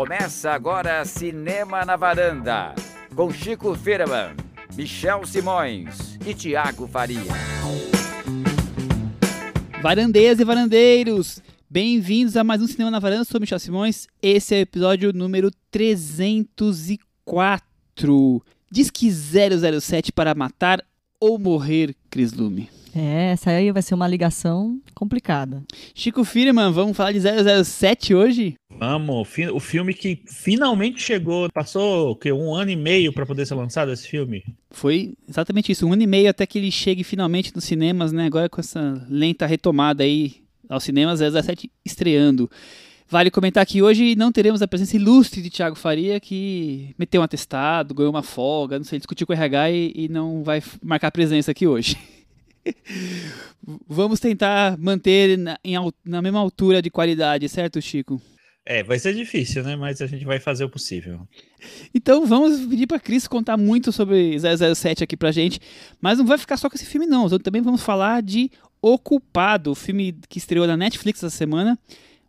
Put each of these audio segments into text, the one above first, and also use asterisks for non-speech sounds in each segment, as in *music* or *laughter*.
Começa agora Cinema na Varanda, com Chico Firman, Michel Simões e Tiago Faria. Varandeiras e varandeiros, bem-vindos a mais um Cinema na Varanda. Sou Michel Simões. Esse é o episódio número 304. Diz que 007 para matar ou morrer, Cris Lume. É, essa aí vai ser uma ligação complicada. Chico Firman, vamos falar de 007 hoje? Vamos, o filme que finalmente chegou, passou que um ano e meio para poder ser lançado esse filme. Foi exatamente isso, um ano e meio até que ele chegue finalmente nos cinemas, né? Agora com essa lenta retomada aí aos cinemas, 007 estreando. Vale comentar que hoje não teremos a presença ilustre de Thiago Faria, que meteu um atestado, ganhou uma folga, não sei, discutiu com o RH e, e não vai marcar presença aqui hoje. *laughs* *laughs* Vamos tentar manter na, em, na mesma altura de qualidade, certo, Chico? É, vai ser difícil, né? Mas a gente vai fazer o possível. Então vamos pedir para Cris contar muito sobre 007 aqui pra gente, mas não vai ficar só com esse filme não. Também vamos falar de Ocupado, o filme que estreou na Netflix essa semana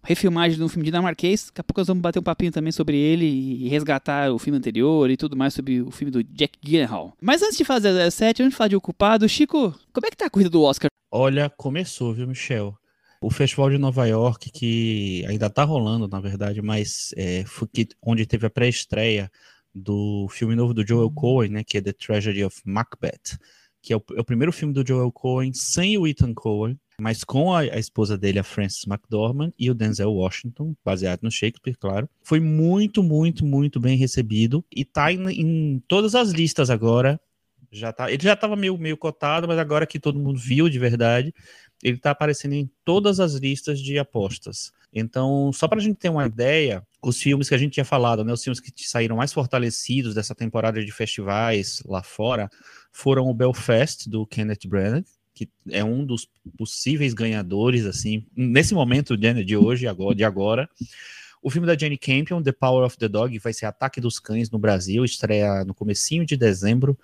refilmagem de um filme dinamarquês. Daqui a pouco nós vamos bater um papinho também sobre ele e resgatar o filme anterior e tudo mais sobre o filme do Jack Gyllenhaal. Mas antes de fazer 17, antes de falar de Ocupado, Chico, como é que tá a corrida do Oscar? Olha, começou, viu, Michel? O Festival de Nova York, que ainda tá rolando, na verdade, mas é, foi que, onde teve a pré-estreia do filme novo do Joel Cohen, né, que é The Tragedy of Macbeth, que é o, é o primeiro filme do Joel Cohen sem o Ethan Cohen, mas com a, a, esposa dele, a Frances McDormand, e o Denzel Washington, baseado no Shakespeare, claro. Foi muito, muito, muito bem recebido e tá em, em todas as listas agora. Já tá, ele já estava meio, meio cotado, mas agora que todo mundo viu de verdade, ele está aparecendo em todas as listas de apostas. Então, só para a gente ter uma ideia, os filmes que a gente tinha falado, né, os filmes que saíram mais fortalecidos dessa temporada de festivais lá fora, foram o Belfast, do Kenneth Branagh, que é um dos possíveis ganhadores, assim, nesse momento de, de hoje, agora, de agora. O filme da Jenny Campion, The Power of the Dog, vai ser Ataque dos Cães no Brasil, estreia no comecinho de dezembro.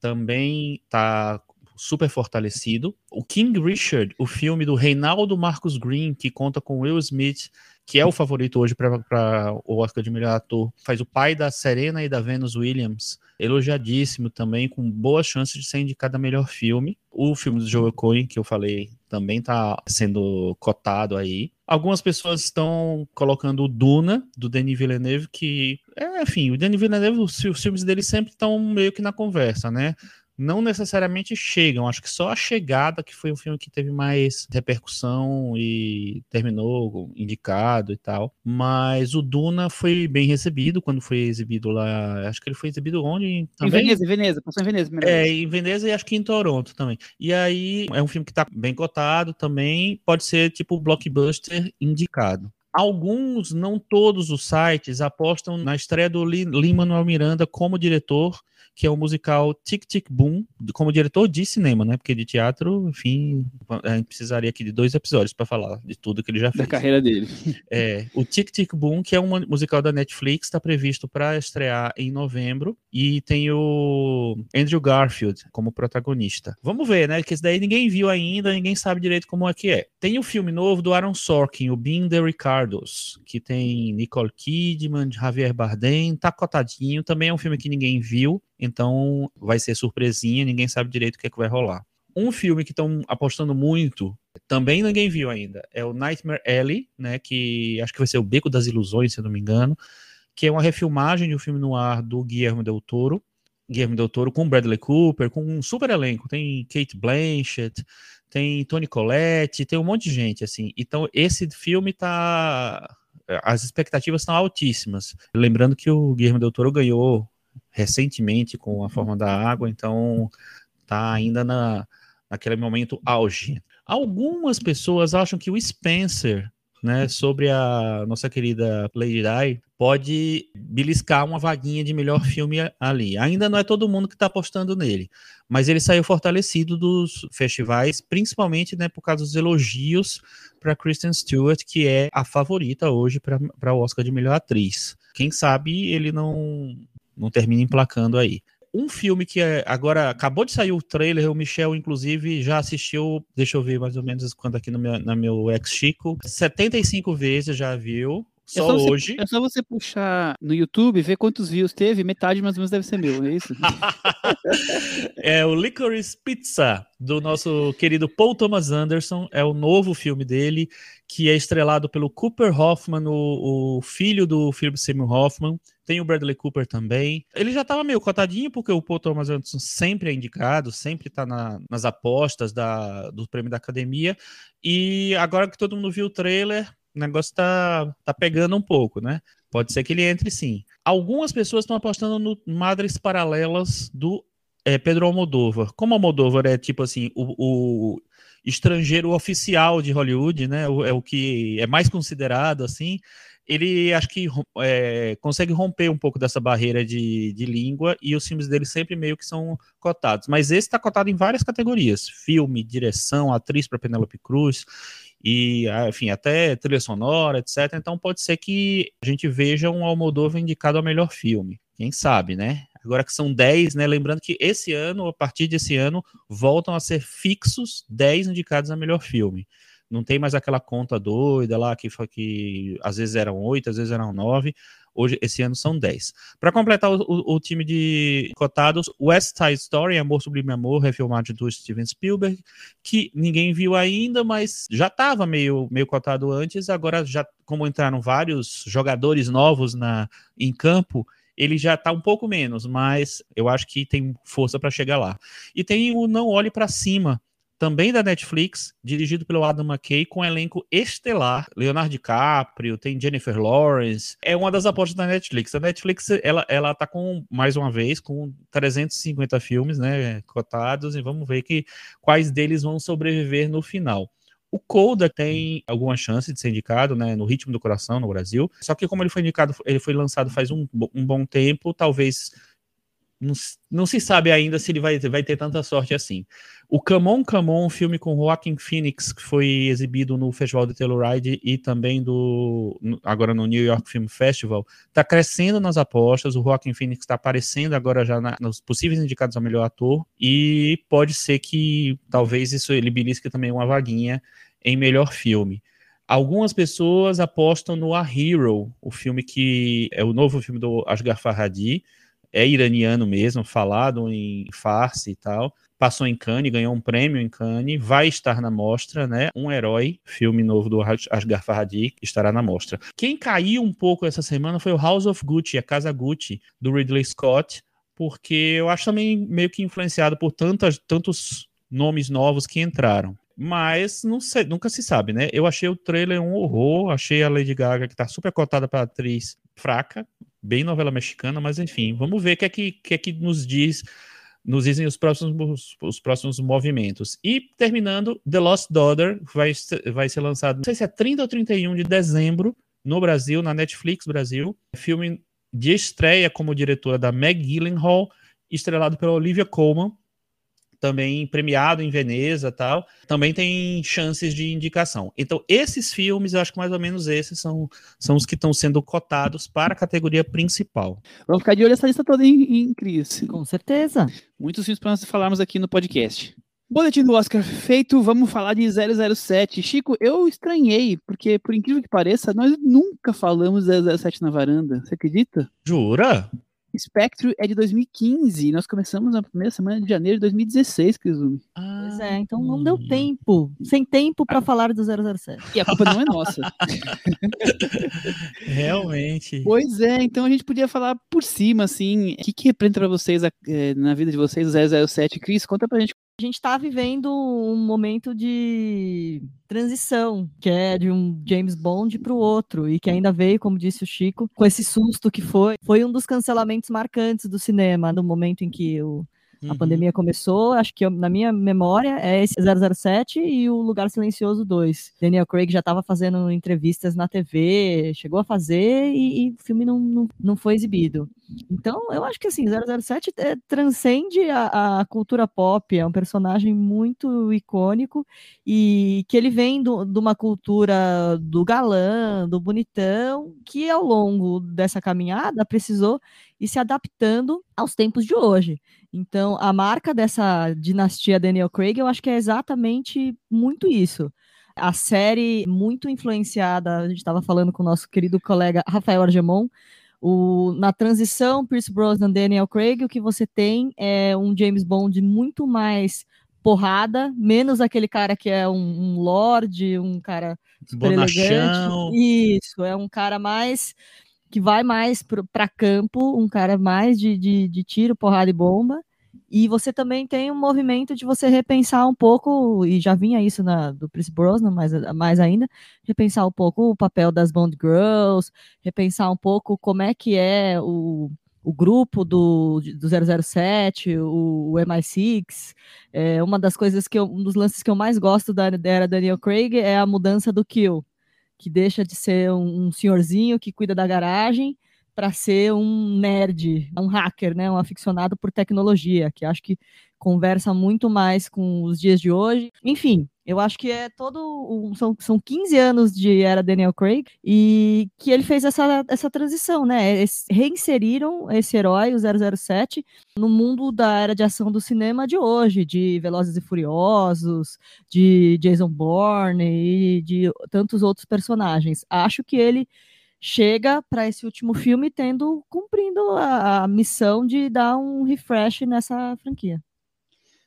Também tá super fortalecido. O King Richard, o filme do Reinaldo Marcos Green, que conta com Will Smith, que é o favorito hoje para o Oscar de melhor ator, faz o pai da Serena e da Venus Williams, elogiadíssimo também, com boas chances de ser indicado a melhor filme. O filme do Joel Cohen, que eu falei, também está sendo cotado aí. Algumas pessoas estão colocando o Duna, do Denis Villeneuve, que, é, enfim, o Denis Villeneuve, os filmes dele sempre estão meio que na conversa, né? Não necessariamente chegam. Acho que só a chegada que foi o filme que teve mais repercussão e terminou indicado e tal. Mas o Duna foi bem recebido quando foi exibido lá. Acho que ele foi exibido onde? Também? Em Veneza, em Veneza, passou em Veneza. É, em Veneza e acho que em Toronto também. E aí é um filme que tá bem cotado também. Pode ser tipo blockbuster indicado. Alguns, não todos os sites, apostam na estreia do Lin-Manuel Miranda como diretor que é o musical Tic Tic Boom, como diretor de cinema, né? Porque de teatro, enfim, a gente precisaria aqui de dois episódios para falar de tudo que ele já fez. Da carreira dele. É, o Tic Tic Boom, que é um musical da Netflix, está previsto para estrear em novembro e tem o Andrew Garfield como protagonista. Vamos ver, né? Que esse daí ninguém viu ainda, ninguém sabe direito como é que é. Tem o filme novo do Aaron Sorkin, o Being the Ricardos, que tem Nicole Kidman, Javier Bardem, tá cotadinho, também é um filme que ninguém viu. Então vai ser surpresinha, ninguém sabe direito o que, é que vai rolar. Um filme que estão apostando muito, também ninguém viu ainda, é o Nightmare Alley, né, que acho que vai ser o Beco das Ilusões, se eu não me engano, que é uma refilmagem de um filme no ar do Guillermo del Toro, Guillermo del Toro com Bradley Cooper, com um super elenco, tem Kate Blanchett, tem Tony Collette, tem um monte de gente, assim. Então, esse filme tá... As expectativas estão altíssimas. Lembrando que o Guillermo del Toro ganhou recentemente com a forma da água, então está ainda na, naquele momento auge. Algumas pessoas acham que o Spencer, né, sobre a nossa querida Lady Di, pode beliscar uma vaguinha de melhor filme ali. Ainda não é todo mundo que está apostando nele, mas ele saiu fortalecido dos festivais, principalmente né, por causa dos elogios para Kristen Stewart, que é a favorita hoje para o Oscar de melhor atriz. Quem sabe ele não não termina emplacando aí. Um filme que é, agora acabou de sair o trailer, o Michel, inclusive, já assistiu, deixa eu ver mais ou menos quanto aqui no meu, no meu ex-Chico, 75 vezes já viu só, é só você, hoje. É só você puxar no YouTube, ver quantos views teve, metade mais ou menos deve ser meu, é isso? *laughs* é o Licorice Pizza, do nosso querido Paul Thomas Anderson. É o novo filme dele, que é estrelado pelo Cooper Hoffman, o, o filho do Philip Seymour Hoffman. Tem o Bradley Cooper também. Ele já estava meio cotadinho, porque o Paul Thomas Anderson sempre é indicado, sempre está na, nas apostas da, do prêmio da academia. E agora que todo mundo viu o trailer, o negócio tá, tá pegando um pouco, né? Pode ser que ele entre sim. Algumas pessoas estão apostando no Madres Paralelas do é, Pedro Almodóvar. Como Almodóvar é tipo assim, o, o estrangeiro oficial de Hollywood, né? É o que é mais considerado assim. Ele acho que é, consegue romper um pouco dessa barreira de, de língua e os filmes dele sempre meio que são cotados. Mas esse está cotado em várias categorias: filme, direção, atriz para Penélope Cruz e, ah, enfim, até trilha sonora, etc. Então pode ser que a gente veja um Almodóvar indicado ao melhor filme. Quem sabe, né? Agora que são 10, né? Lembrando que esse ano, a partir desse ano, voltam a ser fixos 10 indicados a melhor filme. Não tem mais aquela conta doida lá que, que às vezes eram 8, às vezes eram 9. Hoje, esse ano são 10. Para completar o, o, o, time de cotados, West Side Story, Amor Sublime Amor, refilmado do Steven Spielberg, que ninguém viu ainda, mas já estava meio, meio cotado antes. Agora, já como entraram vários jogadores novos na, em campo, ele já está um pouco menos, mas eu acho que tem força para chegar lá. E tem o Não Olhe para Cima, também da Netflix, dirigido pelo Adam McKay, com um elenco estelar. Leonardo DiCaprio, tem Jennifer Lawrence. É uma das apostas da Netflix. A Netflix, ela, ela tá com, mais uma vez, com 350 filmes, né, cotados, e vamos ver que, quais deles vão sobreviver no final. O Coda tem alguma chance de ser indicado, né, no Ritmo do Coração no Brasil. Só que como ele foi indicado, ele foi lançado faz um, um bom tempo, talvez não, não, se sabe ainda se ele vai, vai ter tanta sorte assim. O Come On, Come On, um filme com Joaquin Phoenix, que foi exibido no Festival de Telluride e também do agora no New York Film Festival, está crescendo nas apostas. O Joaquin Phoenix está aparecendo agora já na, nos possíveis indicados ao melhor ator e pode ser que talvez isso ele belisque também uma vaguinha em melhor filme. Algumas pessoas apostam no A Hero, o filme que é o novo filme do Asghar Farhadi, é iraniano mesmo, falado em farsi e tal. Passou em Cannes, ganhou um prêmio em Cannes, vai estar na mostra, né? Um herói, filme novo do Asghar Farhadi, estará na mostra. Quem caiu um pouco essa semana foi o House of Gucci, a Casa Gucci, do Ridley Scott, porque eu acho também meio que influenciado por tantas, tantos nomes novos que entraram. Mas sei, nunca se sabe, né? Eu achei o trailer um horror, achei a Lady Gaga, que tá super cotada para atriz, fraca, bem novela mexicana, mas enfim, vamos ver o que é que, que, é que nos diz nos dizem os próximos, os próximos movimentos. E terminando, The Lost Daughter vai, vai ser lançado, não sei se é 30 ou 31 de dezembro, no Brasil, na Netflix Brasil. Filme de estreia como diretora da Meg Gyllenhaal, estrelado pela Olivia Colman, também premiado em Veneza tal, também tem chances de indicação. Então, esses filmes, eu acho que mais ou menos esses são, são os que estão sendo cotados para a categoria principal. Vamos ficar de olho nessa lista toda em, em Cris. Com certeza. Muitos filmes para nós falarmos aqui no podcast. Boletim do Oscar feito, vamos falar de 007. Chico, eu estranhei, porque por incrível que pareça, nós nunca falamos de 007 na varanda. Você acredita? Jura? Spectre é de 2015. Nós começamos na primeira semana de janeiro de 2016, Kizumi. Ah, pois é, então não deu tempo. Sem tempo para ah. falar do 007. E a culpa não é nossa. *laughs* Realmente. Pois é, então a gente podia falar por cima, assim. O que, que representa para vocês, é, na vida de vocês, o 007? Cris, conta pra gente a gente está vivendo um momento de transição, que é de um James Bond para o outro, e que ainda veio, como disse o Chico, com esse susto que foi. Foi um dos cancelamentos marcantes do cinema, no momento em que o, a uhum. pandemia começou, acho que eu, na minha memória é esse 007 e o Lugar Silencioso 2. Daniel Craig já estava fazendo entrevistas na TV, chegou a fazer e, e o filme não, não, não foi exibido. Então, eu acho que assim, 007 é, transcende a, a, cultura pop, é um personagem muito icônico e que ele vem de uma cultura do galã, do bonitão, que ao longo dessa caminhada precisou ir se adaptando aos tempos de hoje. Então, a marca dessa dinastia Daniel Craig, eu acho que é exatamente muito isso. A série muito influenciada, a gente estava falando com o nosso querido colega Rafael Argemon, o, na transição Pierce Brosnan Daniel Craig, o que você tem é um James Bond muito mais porrada, menos aquele cara que é um, um lord, um cara super Bonachão. elegante. Isso, é um cara mais que vai mais para campo, um cara mais de, de, de tiro, porrada e bomba. E você também tem um movimento de você repensar um pouco, e já vinha isso na, do Chris Brosnan, mais, mais ainda, repensar um pouco o papel das Bond Girls, repensar um pouco como é que é o, o grupo do, do 007, o, o MI6. É, uma das coisas que eu, um dos lances que eu mais gosto da, da era Daniel Craig é a mudança do Kill, que deixa de ser um, um senhorzinho que cuida da garagem para ser um nerd, um hacker, né, um aficionado por tecnologia, que acho que conversa muito mais com os dias de hoje. Enfim, eu acho que é todo. Um, são, são 15 anos de era Daniel Craig e que ele fez essa, essa transição, né? Eles reinseriram esse herói, o 007, no mundo da era de ação do cinema de hoje, de Velozes e Furiosos, de Jason Bourne e de tantos outros personagens. Acho que ele chega para esse último filme tendo cumprindo a, a, missão de dar um refresh nessa franquia.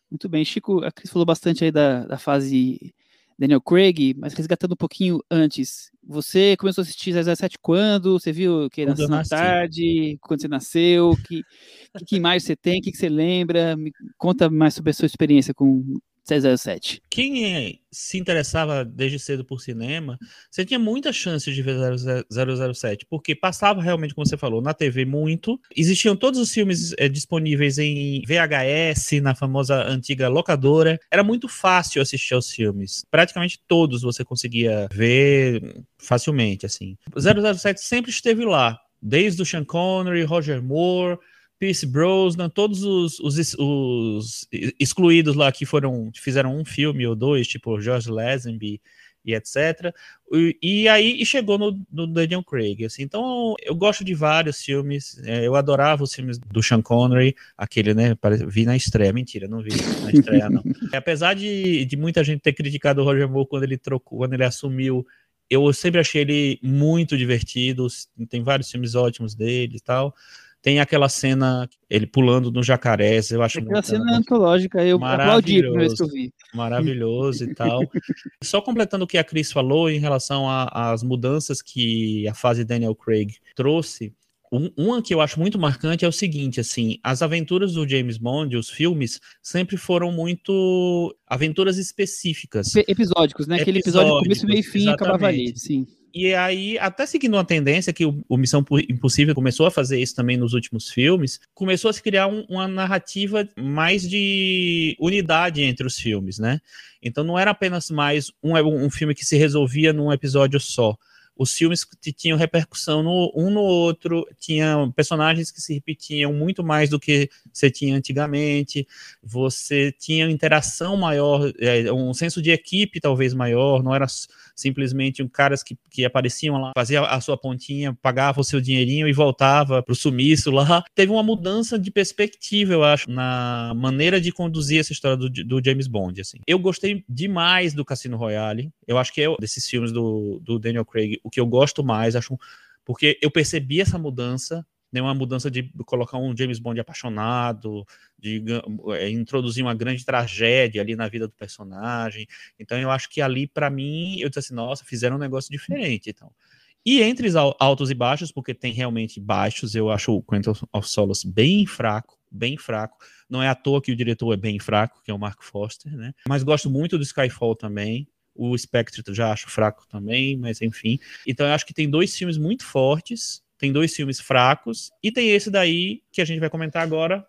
Muito bem, Chico, a Cris falou bastante aí da, da fase Daniel Craig, mas resgatando um pouquinho antes, você começou a assistir 007 quando? Você viu que Quando eu na tarde? Quando você nasceu? Que, que, que mais você tem? O que, que você lembra? Me conta mais sobre a sua experiência com 007. Quem é- se interessava desde cedo por cinema, você tinha muitas chances de ver 000 007, porque passava realmente, como você falou, na TV muito. Existiam todos os filmes eh, disponíveis em VHS, na famosa antiga locadora. Era muito fácil assistir aos filmes. Praticamente todos você conseguia ver facilmente, assim. 007 sempre esteve lá, desde o Sean Connery, Roger Moore, Pierce Brosnan, todos os, os, os excluídos lá que foram fizeram um filme ou dois, tipo George Lazenby e etc. E, e aí e chegou no, no Daniel Craig. Assim, então eu gosto de vários filmes. é, eu adorava os filmes do Sean Connery, aquele, né? Vi na estreia, mentira, não vi na estreia não. *laughs* Apesar de, de muita gente ter criticado o Roger Moore quando ele trocou, quando ele assumiu eu sempre achei ele muito divertido. Tem vários filmes ótimos dele e tal. Tem aquela cena, ele pulando no jacarés, eu acho Aquela muito cena antológica, eu aplaudi a vez que eu Maravilhoso. vi. maravilhoso e tal. *laughs* Só completando o que a Cris falou em relação às mudanças que a fase Daniel Craig trouxe, um, uma que eu acho muito marcante é o seguinte, assim, as aventuras do James Bond, os filmes, sempre foram muito aventuras específicas. Pe- Episódicos, né? Aquele episódio começo, meio e fim acabava ali. Sim. E aí, até seguindo uma tendência que o, Missão Impossível começou a fazer isso também nos últimos filmes, começou a se criar um- uma narrativa mais de unidade entre os filmes, né? Então não era apenas mais um, um filme que se resolvia num episódio só. Os filmes que tinham repercussão no, um no outro, tinham personagens que se repetiam muito mais do que você tinha antigamente, você tinha interação maior, é, um senso de equipe talvez maior, não era simplesmente um caras que, que apareciam lá, fazia a sua pontinha, pagava o seu dinheirinho e voltava pro sumiço lá. *laughs* Teve uma mudança de perspectiva, eu acho, na maneira de conduzir essa história do, do James Bond, assim. Eu gostei demais do Cassino Royale, eu acho que é desses filmes do, do Daniel Craig, o que eu gosto mais, acho, porque eu percebi essa mudança, né, uma mudança de colocar um James Bond apaixonado, de é, introduzir uma grande tragédia ali na vida do personagem. Então eu acho que ali, para mim, eu disse assim, nossa, fizeram um negócio diferente. Então. E entre os al- altos e baixos, porque tem realmente baixos, eu acho o Quentin of Solace bem fraco, bem fraco. Não é à toa que o diretor é bem fraco, que é o Mark Foster, né? Mas gosto muito do Skyfall também. O Spectre eu já acho fraco também, mas enfim. Então eu acho que tem dois filmes muito fortes, tem dois filmes fracos, e tem esse daí que a gente vai comentar agora.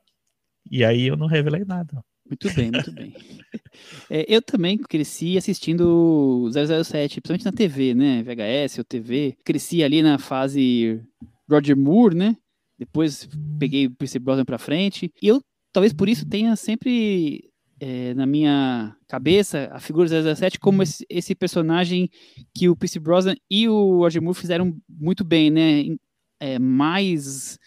E aí eu não revelei nada. Muito bem, muito bem. *laughs* É, eu também cresci assistindo 007, principalmente na TV, né? VHS ou TV. Cresci ali na fase Roger Moore, né? Depois peguei o Pierce Brosnan pra frente. E eu, talvez por isso, tenha sempre é, na minha cabeça a figura do 007 como esse, esse personagem que o Pierce Brosnan e o Roger Moore fizeram muito bem, né? É, mais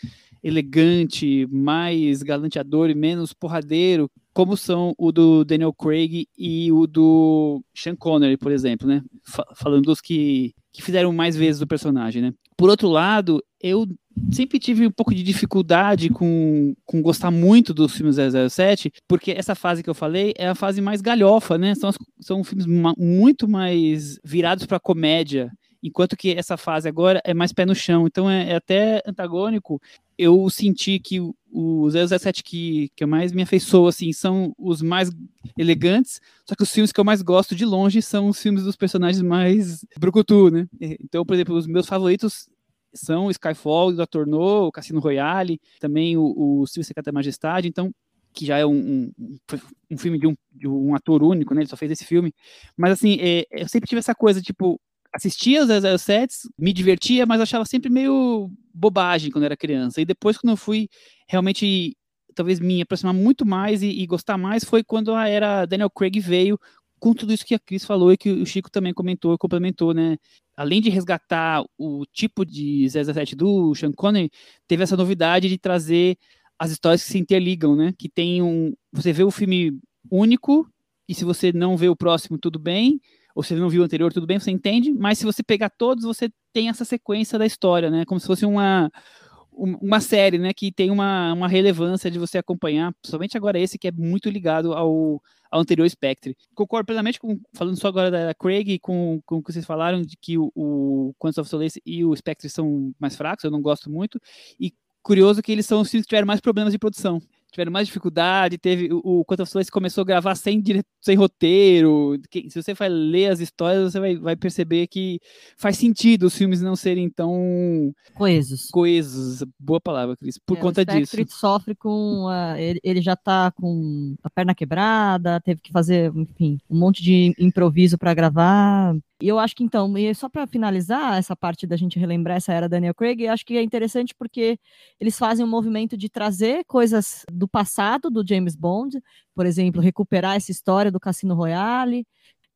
elegante, mais galanteador e menos porradeiro, como são o do Daniel Craig e o do Sean Connery, por exemplo, né? falando dos que, que fizeram mais vezes o personagem, né? Por outro lado, eu sempre tive um pouco de dificuldade com, com gostar muito dos filmes 007, porque essa fase que eu falei é a fase mais galhofa, né? São, são filmes muito mais virados para comédia, enquanto que essa fase agora é mais pé no chão. Então é, é até antagônico. Eu senti que o, o 007 que, que mais me afeiçoou, assim, são os mais elegantes, só que os filmes que eu mais gosto de longe são os filmes dos personagens mais brucutu, né? Então, por exemplo, os meus favoritos são Skyfall, Dr. No, o Cassino Royale, também o, o Silvio Secreta Majestade, então que já é um, um, um filme de um, de um, ator único, né? Ele só fez esse filme. Mas assim, é, eu sempre tive essa coisa, tipo, assistia os 007, me divertia, mas achava sempre meio bobagem quando era criança. E depois, quando eu fui realmente, talvez me aproximar muito mais e, e gostar mais, foi quando a era Daniel Craig veio com tudo isso que a Cris falou e que o Chico também comentou, complementou, né? Além de resgatar o tipo de 007 do Sean Connery, teve essa novidade de trazer as histórias que se interligam, né? Que tem um. Você vê o filme único, e se você não vê o próximo, tudo bem. Ou se você não viu o anterior, tudo bem, você entende. Mas se você pegar todos, você tem essa sequência da história, né? Como se fosse uma, uma série, né, que tem uma, uma relevância de você acompanhar, principalmente agora esse que é muito ligado ao, ao anterior Spectre. Concordo plenamente com, falando só agora da Craig, com, com o que vocês falaram, de que o, o Quantum of Solace e o Spectre são mais fracos, eu não gosto muito, e curioso que eles são os que tiveram mais problemas de produção tiveram mais dificuldade, teve o, o Quantum of Solace começou a gravar sem, dire, sem roteiro, que, se você vai ler as histórias, você vai, vai perceber que faz sentido os filmes não serem tão coesos. Coesos, boa palavra, Cris, por é, conta o disso. sofre com a, ele, ele já tá com a perna quebrada, teve que fazer, enfim, um monte de improviso para gravar, e eu acho que então, e só para finalizar essa parte da gente relembrar essa era Daniel Craig, eu acho que é interessante porque eles fazem um movimento de trazer coisas do passado do James Bond, por exemplo, recuperar essa história do Cassino Royale,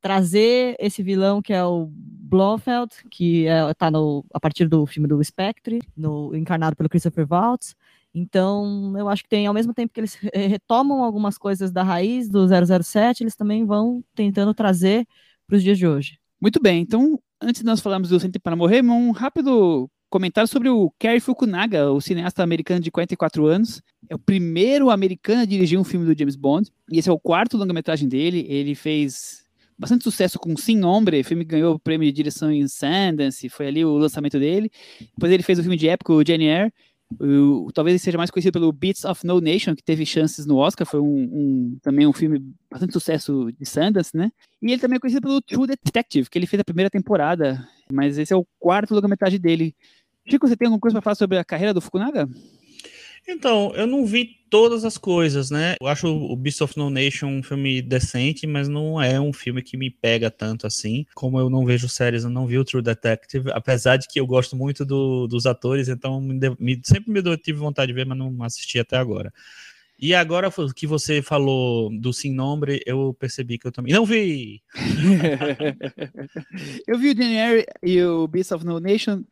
trazer esse vilão que é o Blofeld, que está é, tá a partir do filme do Spectre, no, encarnado pelo Christopher Waltz. Então, eu acho que tem, ao mesmo tempo que eles retomam algumas coisas da raiz do 007, eles também vão tentando trazer para os dias de hoje. Muito bem, então, antes de nós falarmos do Sempre para Morrer, um rápido comentário sobre o Cary Fukunaga, o cineasta americano de 44 anos. É o primeiro americano a dirigir um filme do James Bond, e esse é o quarto longa-metragem dele. Ele fez bastante sucesso com Sim Hombre, filme que ganhou o prêmio de direção em Sundance, foi ali o lançamento dele. Depois ele fez o filme de época, o Jane Eyre, o, talvez ele seja mais conhecido pelo Beats of No Nation, que teve chances no Oscar, foi um, um, também um filme bastante sucesso de Sundance, né? E ele também é conhecido pelo True Detective, que ele fez a primeira temporada, mas esse é o quarto longa-metragem dele. Chico, você tem alguma coisa para falar sobre a carreira do Fukunaga? Então, eu não vi todas as coisas, né? Eu acho o Beast of No Nation um filme decente, mas não é um filme que me pega tanto assim. Como eu não vejo séries, eu não vi o True Detective, apesar de que eu gosto muito do, dos atores, então me, me, sempre me tive vontade de ver, mas não assisti até agora. E agora que você falou do Sim Nombre, eu percebi que eu também não vi. *laughs* eu vi o Daniel e o Beast of No Nation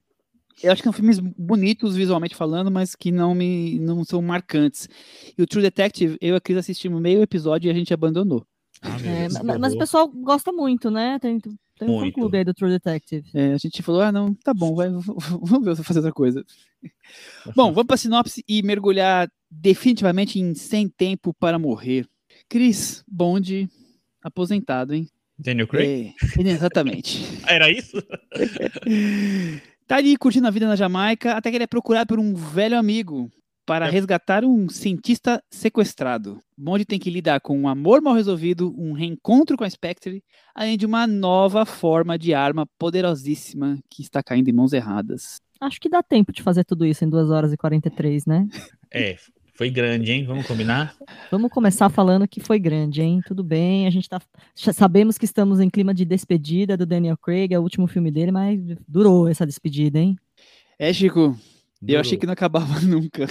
eu acho que são filmes bonitos visualmente falando, mas que não me não são marcantes. E o True Detective, eu e a Cris assistimos meio episódio e a gente abandonou. Ah, é, mas, mas, o pessoal gosta muito, né? Tem, tem um clube aí do True Detective. É, a gente falou, ah, não, tá bom, vai, vamos ver se fazer outra coisa. *laughs* bom, vamos para sinopse e mergulhar definitivamente em Sem Tempo para Morrer. Cris Bond, aposentado, hein? Daniel Craig? É, exatamente. *laughs* Era isso? *laughs* Tá ali curtindo a vida na Jamaica, até que ele é procurado por um velho amigo para é. resgatar um cientista sequestrado. Bond tem que lidar com um amor mal resolvido, um reencontro com a Spectre, além de uma nova forma de arma poderosíssima que está caindo em mãos erradas. Acho que dá tempo de fazer tudo isso em 2 horas e 43, né? É, foi grande, hein? Vamos combinar? Vamos começar falando que foi grande, hein? Tudo bem, a gente tá. Sabemos que estamos em clima de despedida do Daniel Craig, é o último filme dele, mas durou essa despedida, hein? É, Chico. Durou. Eu achei que não acabava *laughs* nunca.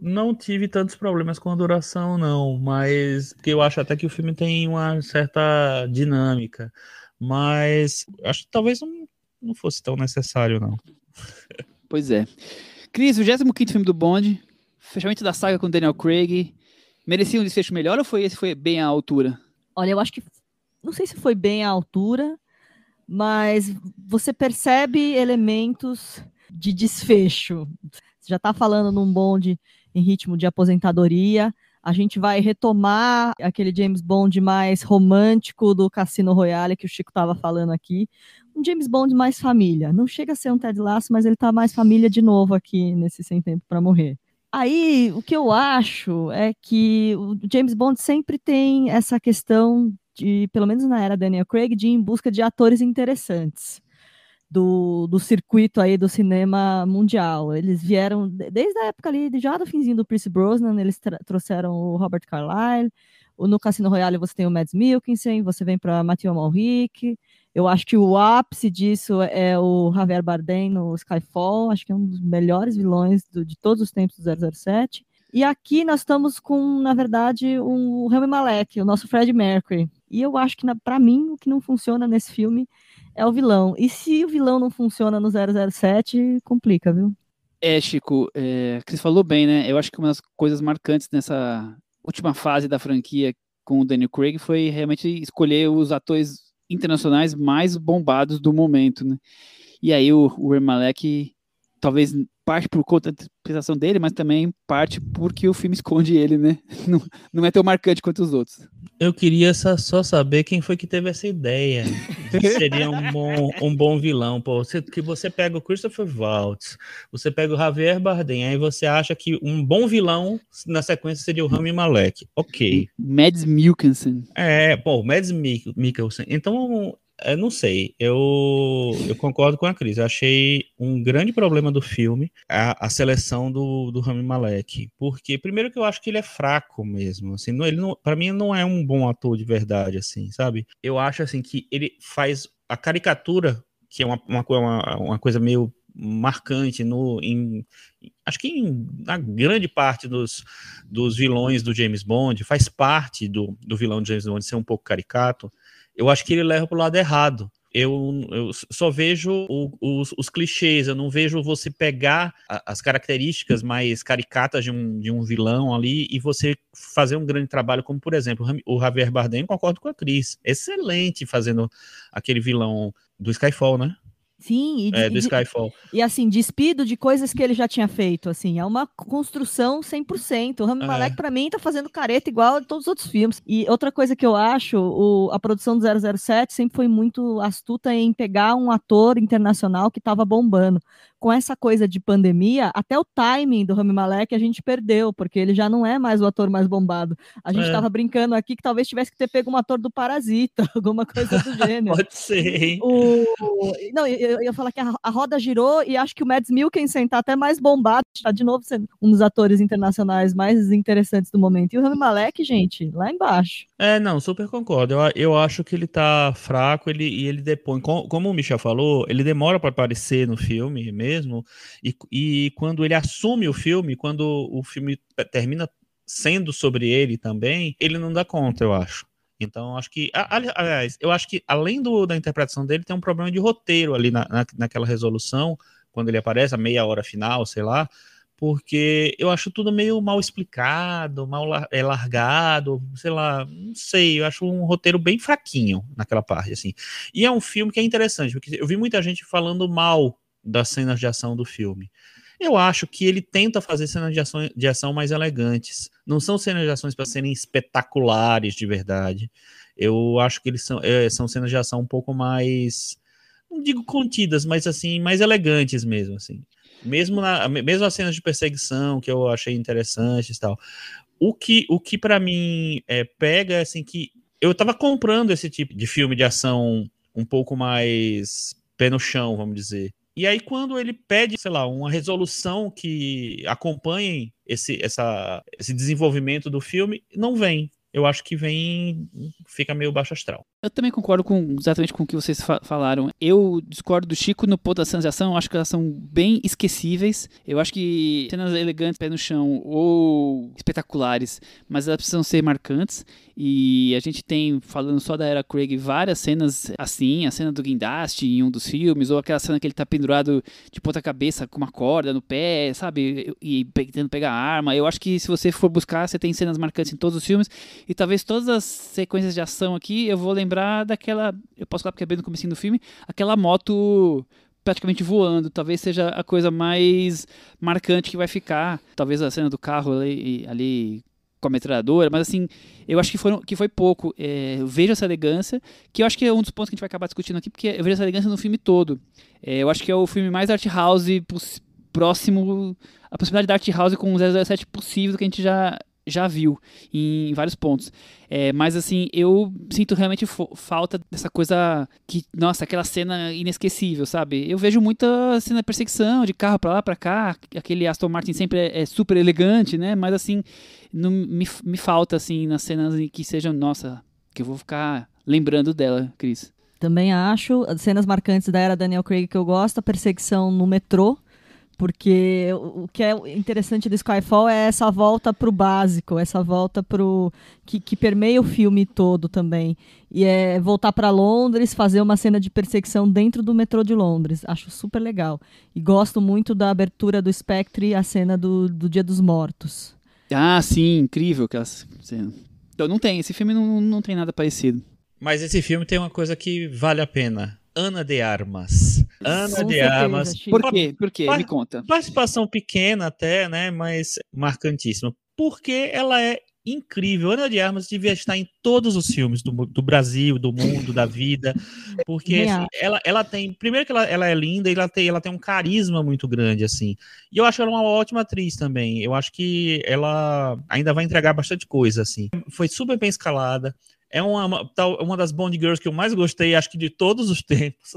Não tive tantos problemas com a duração, não, mas porque eu acho até que o filme tem uma certa dinâmica. Mas acho que talvez não, não fosse tão necessário, não. Pois é. Cris, o 25 filme do Bond, fechamento da saga com Daniel Craig. Merecia um desfecho melhor ou foi esse foi bem à altura? Olha, eu acho que não sei se foi bem à altura, mas você percebe elementos de desfecho. Você já está falando num bonde em ritmo de aposentadoria. A gente vai retomar aquele James Bond mais romântico do Cassino Royale que o Chico estava falando aqui. Um James Bond mais família. Não chega a ser um Ted Lasso, mas ele está mais família de novo aqui nesse Sem Tempo para Morrer. Aí, o que eu acho é que o James Bond sempre tem essa questão de, pelo menos na era Daniel Craig, de ir em busca de atores interessantes do, do circuito aí do cinema mundial. Eles vieram desde a época ali, já do finzinho do Pierce Brosnan, eles trouxeram o Robert Carlyle, no Cassino Royale você tem o Mads Mikkelsen, você vem para Mathieu Malric, eu acho que o ápice disso é o Javier Bardem no Skyfall, acho que é um dos melhores vilões do, de todos os tempos do 007. E aqui nós estamos com, na verdade, o Rami Malek, o nosso Fred Mercury. E eu acho que, para mim, o que não funciona nesse filme é o vilão. E se o vilão não funciona no 007, complica, viu? É, Chico, é, Cris falou bem, né? Eu acho que uma das coisas marcantes nessa última fase da franquia com o Daniel Craig foi realmente escolher os atores internacionais mais bombados do momento, né? E aí o, o talvez parte por conta da interpretação dele, mas também parte porque o filme esconde ele, né? *laughs* Não, não é tão marcante quanto os outros. Eu queria só saber quem foi que teve essa ideia. Seria um bom, um bom vilão. Pô, você, que você pega o Christopher Waltz, você pega o Javier Bardem, aí você acha que um bom vilão na sequência seria o Rami Malek. Ok. Mads Mikkelsen. É, pô, Mads Mikkelsen. Então, eu não sei, eu, eu concordo com a Cris. Eu achei um grande problema do filme a, a seleção do, do Rami Malek. Porque, primeiro, que eu acho que ele é fraco mesmo. Assim, não, ele não, mim, não é um bom ator de verdade, assim, sabe? Eu acho assim que ele faz a caricatura, que é uma, uma, uma, coisa meio marcante no em, acho que em, na grande parte dos, dos vilões do James Bond faz parte do, do vilão de James Bond ser um pouco caricato eu acho que ele leva para o lado errado. Eu, eu só vejo o, os, os, clichês, eu não vejo você pegar a, as características mais caricatas de um, de um vilão ali e você fazer um grande trabalho, como por exemplo o Javier Bardem, concordo com a Cris, excelente fazendo aquele vilão do Skyfall, né? Sim, e, é, do Skyfall. E, assim, despido de coisas que ele já tinha feito, assim, é uma construção 100%. O Rami é. Malek, pra mim, tá fazendo careta igual a todos os outros filmes. E outra coisa que eu acho, o, a produção do 007 sempre foi muito astuta em pegar um ator internacional que tava bombando com essa coisa de pandemia, até o timing do Rami Malek a gente perdeu, porque ele já não é mais o ator mais bombado. A gente estava é. brincando aqui que talvez tivesse que ter pego um ator do Parasita, *laughs* alguma coisa do *laughs* gênero. Pode ser. O... Não, eu, eu ia falar que a, a, roda girou e acho que o Mads Mikkelsen tá até mais bombado, está de novo sendo um dos atores internacionais mais interessantes do momento. E o Rami Malek, gente, lá embaixo. É, não, super concordo. Eu, eu acho que ele tá fraco ele, e ele depõe. Como, como o Michel falou, ele demora para aparecer no filme mesmo. E, e quando ele assume o filme, quando o filme termina sendo sobre ele também, ele não dá conta, eu acho. Então, acho que. Aliás, eu acho que além do, da interpretação dele, tem um problema de roteiro ali na, na, naquela resolução, quando ele aparece, a meia hora final, sei lá porque eu acho tudo meio mal explicado, mal é largado, sei lá, não sei, eu acho um roteiro bem fraquinho naquela parte, assim. E é um filme que é interessante, porque eu vi muita gente falando mal das cenas de ação do filme. Eu acho que ele tenta fazer cenas de ação, de ação mais elegantes. Não são cenas de ações para serem espetaculares de verdade. Eu acho que eles são, é, são cenas de ação um pouco mais não digo contidas, mas assim, mais elegantes mesmo, assim. Mesmo, na, mesmo as cenas de perseguição, que eu achei interessantes e tal. O que, o que para mim é, pega é assim que eu tava comprando esse tipo de filme de ação um pouco mais pé no chão, vamos dizer. E aí, quando ele pede, sei lá, uma resolução que acompanhe esse, essa, esse desenvolvimento do filme, não vem. Eu acho que vem, fica meio baixo astral. Eu também concordo com exatamente com o que vocês fa falaram. Eu discordo do Chico no ponto da cenas de ação, eu acho que elas são bem esquecíveis. Eu acho que cenas elegantes, pé no chão ou espetaculares, mas elas precisam ser marcantes. E a gente tem, falando só da era Craig, várias cenas assim, a cena do guindaste em um dos filmes, ou aquela cena que ele tá pendurado de ponta cabeça com uma corda no pé, sabe? E tentando pegar a arma. Eu acho que se você for buscar, você tem cenas marcantes em todos os filmes. E talvez todas as sequências de ação aqui, eu vou lembrar daquela. Eu posso falar porque é bem no começo do filme, aquela moto praticamente voando. Talvez seja a coisa mais marcante que vai ficar. Talvez a cena do carro ali, ali com a metralhadora, mas assim, eu acho que, foram, que foi pouco. É, eu vejo essa elegância, que eu acho que é um dos pontos que a gente vai acabar discutindo aqui, porque eu vejo essa elegância no filme todo. É, eu acho que é o filme mais art house próximo, a possibilidade da art house com o 007 possível que a gente já, já viu em vários pontos. É, mas assim, eu sinto realmente falta dessa coisa que, nossa, aquela cena inesquecível, sabe? Eu vejo muita cena de perseguição, de carro para lá, para cá, aquele Aston Martin sempre é, é, super elegante, né? Mas assim, não, me, me falta assim nas cenas que sejam, nossa, que eu vou ficar lembrando dela, Cris. Também acho, cenas marcantes da era Daniel Craig que eu gosto, a perseguição no metrô, porque o que é interessante do Skyfall é essa volta pro básico, essa volta pro que, que permeia o filme todo também. E é voltar para Londres, fazer uma cena de perseguição dentro do metrô de Londres. Acho super legal. E gosto muito da abertura do Spectre, a cena do, do Dia dos Mortos. Ah, sim, incrível aquela cena. Então, não tem, esse filme não, não tem nada parecido. Mas esse filme tem uma coisa que vale a pena Ana de Armas. Ana Com de certeza, Armas. Chico. Por quê? Por quê? Me conta. Participação pequena até, né? Mas marcantíssima. Porque ela é incrível. Ana de Armas devia estar em todos os filmes do, do Brasil, do mundo, da vida, porque assim, ela, ela tem, primeiro que ela, ela é linda, e ela tem, ela tem um carisma muito grande, assim, e eu acho ela uma ótima atriz também, eu acho que ela ainda vai entregar bastante coisa, assim, foi super bem escalada, é uma, uma das Bond Girls que eu mais gostei, acho que de todos os *laughs* tempos.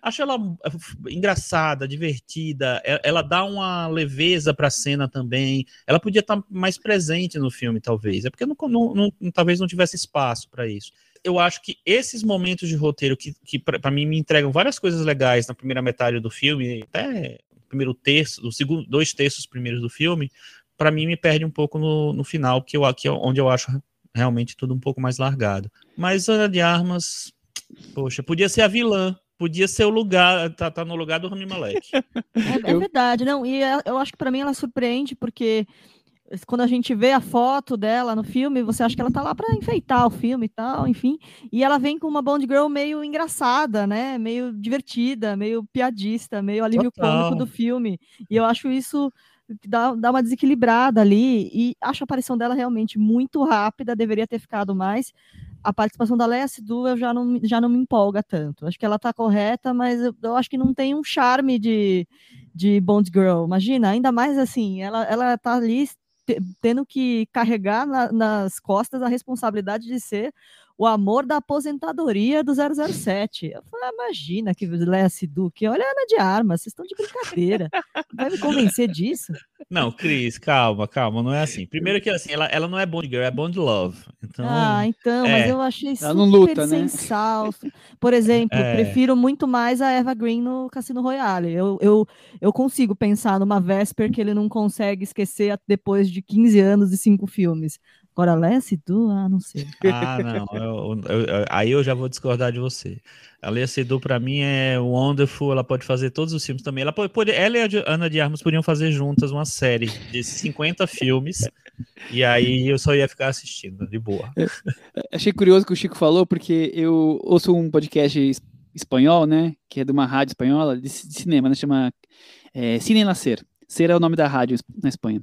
acho ela eh, engraçada, divertida. Ela dá uma leveza para a cena também. Ela podia estar tá mais presente no filme, talvez. É porque não, não, não talvez não tivesse espaço para isso. Eu acho que esses momentos de roteiro que, que para mim me entregam várias coisas legais na primeira metade do filme, até primeiro terço, o segundo, dois terços primeiros do filme, para mim me perde um pouco no, no final, que eu aqui é onde eu acho realmente tudo um pouco mais largado. Mas Ana de Armas, poxa, podia ser a vilã, podia ser o lugar, tá, tá no lugar do Rami Malek. *laughs* É, é verdade, não, e é, eu acho que para mim ela surpreende, porque quando a gente vê a foto dela no filme, você acha que ela tá lá para enfeitar o filme e tal, enfim. E ela vem com uma Bond Girl meio engraçada, né? Meio divertida, meio piadista, meio alívio Total. cômico do filme. E eu acho isso dá, dá uma desequilibrada ali, e acho a aparição dela realmente muito rápida, deveria ter ficado mais. A participação da Léa Seydoux eu já não, já não me empolga tanto. Acho que ela tá correta, mas eu, eu acho que não tem um charme de, de Bond Girl. Imagina, ainda mais assim, ela, ela tá ali tendo que carregar na, nas costas a responsabilidade de ser o amor da aposentadoria do 007. Eu falei, ah, imagina que Lessie Duque, olha a Ana de Armas, vocês estão de brincadeira. Vai me convencer disso? Não, Cris, calma, calma, não é assim. Primeiro que assim, ela, ela não é Bond Girl, é Bond Love. Então, ah, então, é. mas eu achei ela super luta, né? sensal. Por exemplo, é. prefiro muito mais a Eva Green no Cassino Royale. Eu, eu, eu consigo pensar numa Vesper que ele não consegue esquecer depois de 15 anos e cinco filmes. Agora, Du, ah, não sei. Ah, não. Eu, eu, eu, aí eu já vou discordar de você. A Alessia Du, pra mim, é wonderful. Ela pode fazer todos os filmes também. Ela, pode, pode, ela e a Ana de Armas podiam fazer juntas uma série de 50 filmes. E aí eu só ia ficar assistindo, de boa. achei curioso o que o Chico falou, porque eu ouço um podcast espanhol, né? Que é de uma rádio espanhola de, cinema, né? Chama é, Cine Nascer. Ser é o nome da rádio na Espanha.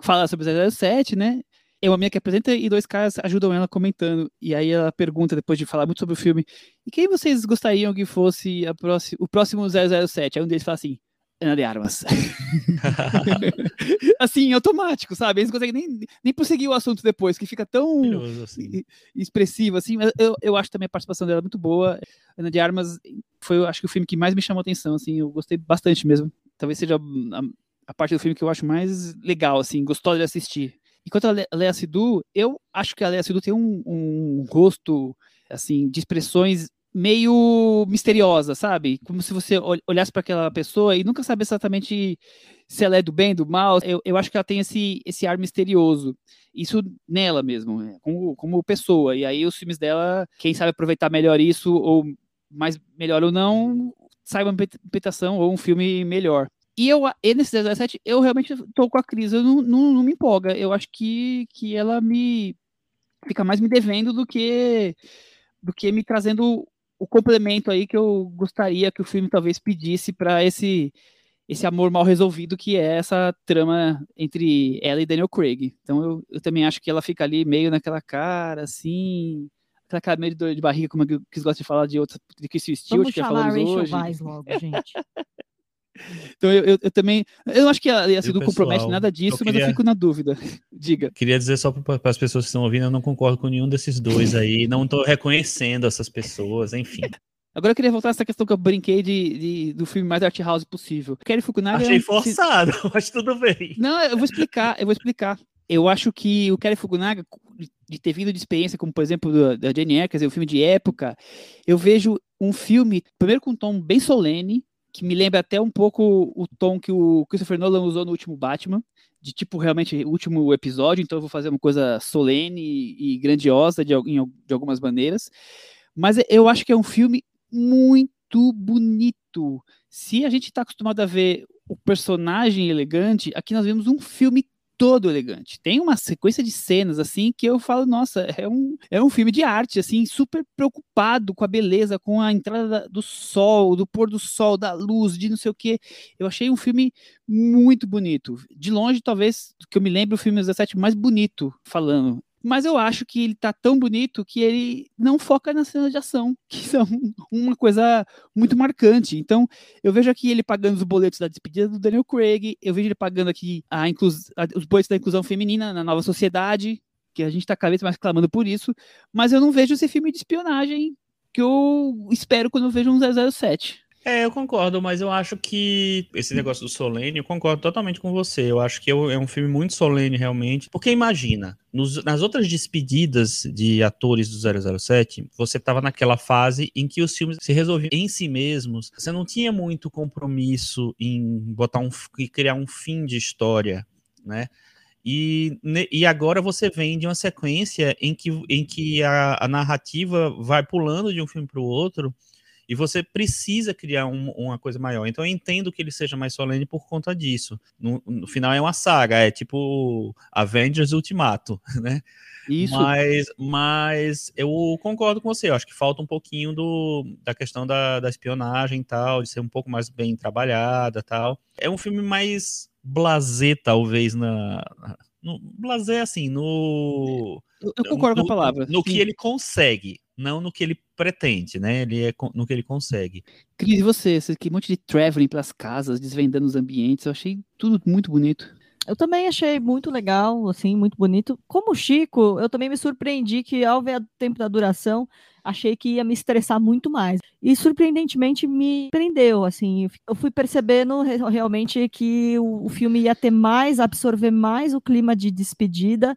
Fala sobre 007, né? É uma minha que apresenta e dois caras ajudam ela comentando. E aí ela pergunta, depois de falar muito sobre o filme, e quem vocês gostariam que fosse próxima, o próximo 007? Aí um deles fala assim, Ana de Armas. *laughs* assim, automático, sabe? Eles não conseguem nem, nem prosseguir o assunto depois, que fica tão assim. expressivo, assim. Mas eu, eu acho também a participação dela muito boa. Ana de Armas foi, acho que, o filme que mais me chamou a atenção, assim. Eu gostei bastante mesmo. Talvez seja a, a parte do filme que eu acho mais legal, assim, gostoso de assistir. Enquanto a Lea Sidu, eu acho que a Lea Sidu tem um, um rosto, assim, de expressões meio misteriosa, sabe? Como se você olhasse para aquela pessoa e nunca sabe exatamente se ela é do bem, do mal. Eu, eu acho que ela tem esse, esse ar misterioso. Isso nela mesmo, né? como, como pessoa. E aí os filmes dela, quem sabe aproveitar melhor isso, ou mais melhor ou não, saiba uma interpretação ou um filme melhor. E eu, e nesse 17, eu realmente tô com a Cris, eu não, não, não me empolga. Eu acho que, que ela me fica mais me devendo do que do que me trazendo o complemento aí que eu gostaria que o filme talvez pedisse para esse esse amor mal resolvido que é essa trama entre ela e Daniel Craig. Então eu, eu também acho que ela fica ali meio naquela cara, assim, aquela cara meio de dor de barriga, como eu quis gosto de falar de outras, de que Stewart, que falamos Rachel hoje. Weisz logo, gente. *laughs* Então eu, eu, eu, também. Eu não acho que a Lea Sidu compromete nada disso, eu queria, mas eu fico na dúvida. *laughs* Diga. Queria dizer só para as pessoas que estão ouvindo, eu não concordo com nenhum desses dois aí. Não estou reconhecendo essas pessoas, enfim. Agora eu queria voltar a essa questão que eu brinquei de, de do filme mais art house possível. Kerry Fukunaga. Achei forçado, *laughs* mas tudo bem. Não, eu vou explicar, eu vou explicar. Eu acho que o Kerry Fukunaga, de ter vindo de experiência, como por exemplo da Jane Eyre, quer dizer, um filme de época, eu vejo um filme, primeiro com um tom bem solene, que me lembra até um pouco o tom que o Christopher Nolan usou no último Batman, de tipo realmente último episódio, então eu vou fazer uma coisa solene e grandiosa de, de algumas maneiras. Mas eu acho que é um filme muito bonito. Se a gente está acostumado a ver o personagem elegante, aqui nós vemos um filme todo elegante. Tem uma sequência de cenas assim que eu falo, nossa, é um, é um filme de arte, assim, super preocupado com a beleza, com a entrada do sol, do pôr do sol, da luz, de não sei o que. Eu achei um filme muito bonito. De longe, talvez, que eu me lembro, o filme 17 mais bonito falando mas eu acho que ele tá tão bonito que ele não foca nas cenas de ação, *laughs* que são uma coisa muito marcante. Então, eu vejo aqui ele pagando os boletos da despedida do Daniel Craig, eu vejo ele pagando aqui a inclus... os boletos da inclusão feminina na nova sociedade, que a gente tá cada vez mais clamando por isso, mas eu não vejo esse filme de espionagem que eu espero quando eu vejo um 007. É, eu concordo, mas eu acho que esse negócio do solene, eu concordo totalmente com você. Eu acho que é um filme muito solene, realmente. Porque imagina, nos, nas outras despedidas de atores do 007, você estava naquela fase em que os filmes se resolviam em si mesmos. Você não tinha muito compromisso em botar um, criar um fim de história, né? E, e agora você vem de uma sequência em que, em que a, a narrativa vai pulando de um filme para o outro e você precisa criar um, uma coisa maior. Então eu entendo que ele seja mais solene por conta disso. No, no final é uma saga, é tipo Avengers Ultimato, *laughs* né? Isso. Mas, mas eu concordo com você, eu acho que falta um pouquinho do, da questão da, da espionagem e tal, de ser um pouco mais bem trabalhada tal. É um filme mais blasé, talvez, na. No, blasé, assim, no. Eu, eu concordo no, com a palavra. No, no que ele consegue, não no que ele pretende, né? Ele é no que ele consegue. Cris, e você? Esse um monte de traveling pelas casas, desvendando os ambientes, eu achei tudo muito bonito. Eu também achei muito legal, assim, muito bonito. Como o Chico, eu também me surpreendi que ao ver o tempo da duração, achei que ia me estressar muito mais. E surpreendentemente me prendeu, assim, eu fui percebendo realmente que o filme ia ter mais, absorver mais o clima de despedida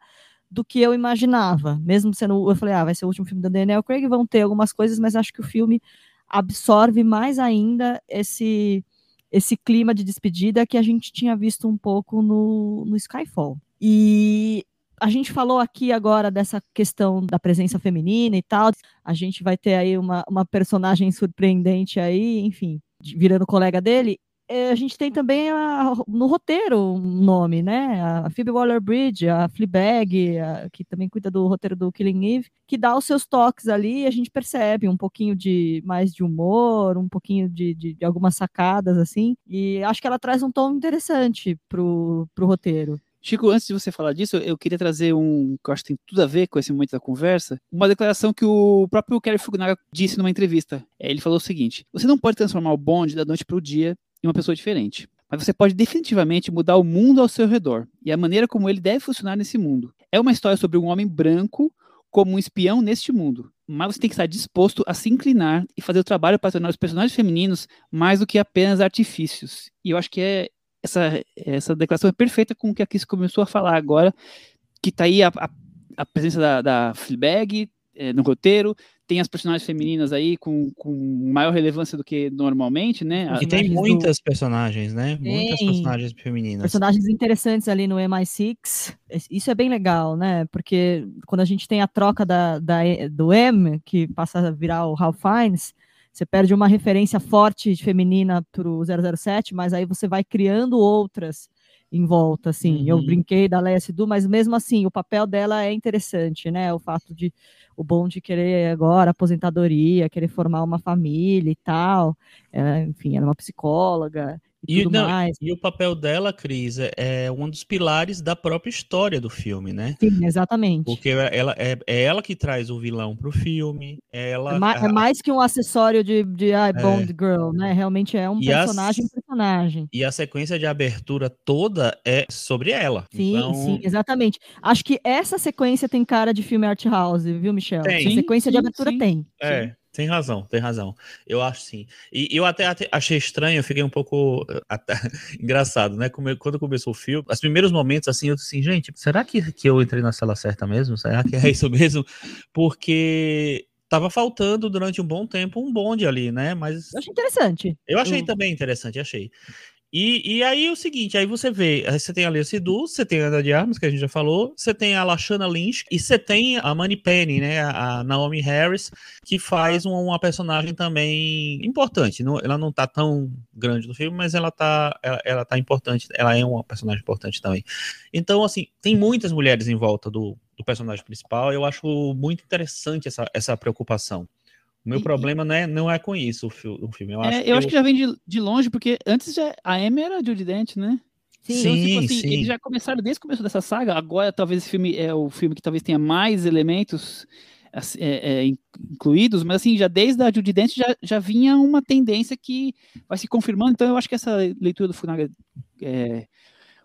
do que eu imaginava. Mesmo sendo, eu falei, ah, vai ser o último filme da Daniel Craig, vão ter algumas coisas, mas acho que o filme absorve mais ainda esse esse clima de despedida que a gente tinha visto um pouco no, no Skyfall. E a gente falou aqui agora dessa questão da presença feminina e tal. A gente vai ter aí uma, uma personagem surpreendente aí, enfim, virando colega dele. É, a gente tem também a, no roteiro um nome, né? A Phoebe Waller-Bridge, a Fleabag, a, que também cuida do roteiro do Killing Eve, que dá os seus toques ali e a gente percebe um pouquinho de mais de humor, um pouquinho de, de, de algumas sacadas, assim. E acho que ela traz um tom interessante pro, pro roteiro. Chico, antes de você falar disso, eu queria trazer um que eu acho que tem tudo a ver com esse momento da conversa, uma declaração que o próprio Kerry Fukunaga disse numa entrevista. Ele falou o seguinte: você não pode transformar o bonde da noite para o dia uma pessoa diferente. Mas você pode definitivamente mudar o mundo ao seu redor e a maneira como ele deve funcionar nesse mundo. É uma história sobre um homem branco como um espião neste mundo, mas você tem que estar disposto a se inclinar e fazer o trabalho para tornar os personagens femininos mais do que apenas artifícios. E eu acho que é essa, essa declaração é perfeita com o que a Kiss começou a falar agora, que tá aí a, a, a presença da, da Fleabag é, no roteiro, tem as personagens femininas aí com, com maior relevância do que normalmente, né? E tem muitas do... personagens, né? Tem. Muitas personagens femininas. Personagens interessantes ali no MI6. Isso é bem legal, né? Porque quando a gente tem a troca da, da do M, que passa a virar o Ralph Fiennes, você perde uma referência forte feminina para o 007, mas aí você vai criando outras em volta, assim. Uhum. Eu brinquei da Leia Sidu, mas mesmo assim, o papel dela é interessante, né? O fato de o bom de querer agora aposentadoria, querer formar uma família e tal. Enfim, ela é uma psicóloga e, não, e, o papel dela, Cris, é, é um dos pilares da própria história do filme, né? Sim, exatamente. Porque ela, é, é ela que traz o vilão pro filme. Ela, é, ma é mais que um acessório de, de ah, Bond Girl, né? Realmente é um e personagem a, personagem. E a sequência de abertura toda é sobre ela. Sim, então... sim, exatamente. Acho que essa sequência tem cara de filme art house, viu, Michel? Tem. Sim, sequência sim, de abertura sim. tem. É. Sim. Tem razão, tem razão. Eu acho sim. E eu até, até achei estranho, eu fiquei um pouco até, *laughs* engraçado, né? Quando começou o filme, os primeiros momentos, assim, eu disse assim, gente, será que, que eu entrei na sala certa mesmo? Será que é isso *laughs* mesmo? Porque tava faltando durante um bom tempo um bonde ali, né? Mas. Eu achei interessante. Eu achei também interessante, achei. E, e aí o seguinte, aí você vê, você tem a Lea Sidu, você tem a Ana de Armas, que a gente já falou, você tem a Lashana Lynch e você tem a Money Penny, né, a Naomi Harris, que faz uma, uma personagem também importante. Não, ela não tá tão grande no filme, mas ela tá, ela, ela tá importante, ela é uma personagem importante também. Então, assim, tem muitas mulheres em volta do, do personagem principal, eu acho muito interessante essa, essa preocupação. O meu e, problema não é, não é com isso o, o filme. Eu, é, acho, eu que acho que já vem de, de longe, porque antes já, a Amy era Judy Dent, né? Sim, então, tipo assim, sim. eles já começaram desde o começo dessa saga. Agora, talvez esse filme é o filme que talvez tenha mais elementos assim, é, é, incluídos, mas assim, já desde a Judy Dent já, já vinha uma tendência que vai se confirmando. Então, eu acho que essa leitura do Funaga é,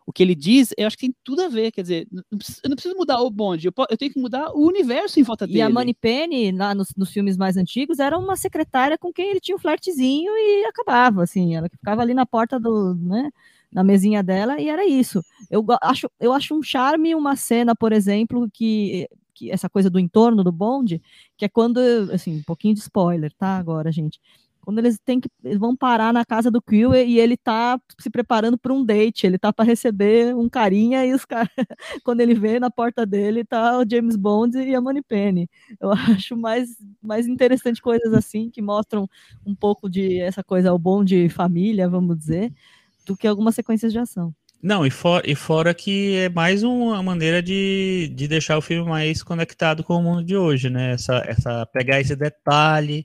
o que ele diz, eu acho que tem tudo a ver. Quer dizer, eu não preciso mudar o bonde, eu, eu tenho que mudar o universo em volta dele. E a Money Penny, lá nos, nos, filmes mais antigos, era uma secretária com quem ele tinha um flertezinho e acabava, assim, ela ficava ali na porta do, né, na mesinha dela e era isso. Eu acho, eu acho um charme uma cena, por exemplo, que que essa coisa do entorno do bonde, que é quando, assim, um pouquinho de spoiler, tá? Agora, gente quando eles têm que eles vão parar na casa do Quill e ele tá se preparando para um date, ele tá para receber um carinha e os caras, *laughs* quando ele vê na porta dele tá o James Bond e a Penny. Eu *laughs* acho mais mais interessante coisas assim que mostram um pouco de essa coisa o bom de família, vamos dizer, do que algumas sequências de ação. Não, e, for, e fora que é mais uma maneira de, de deixar o filme mais conectado com o mundo de hoje, né? Essa, essa pegar esse detalhe,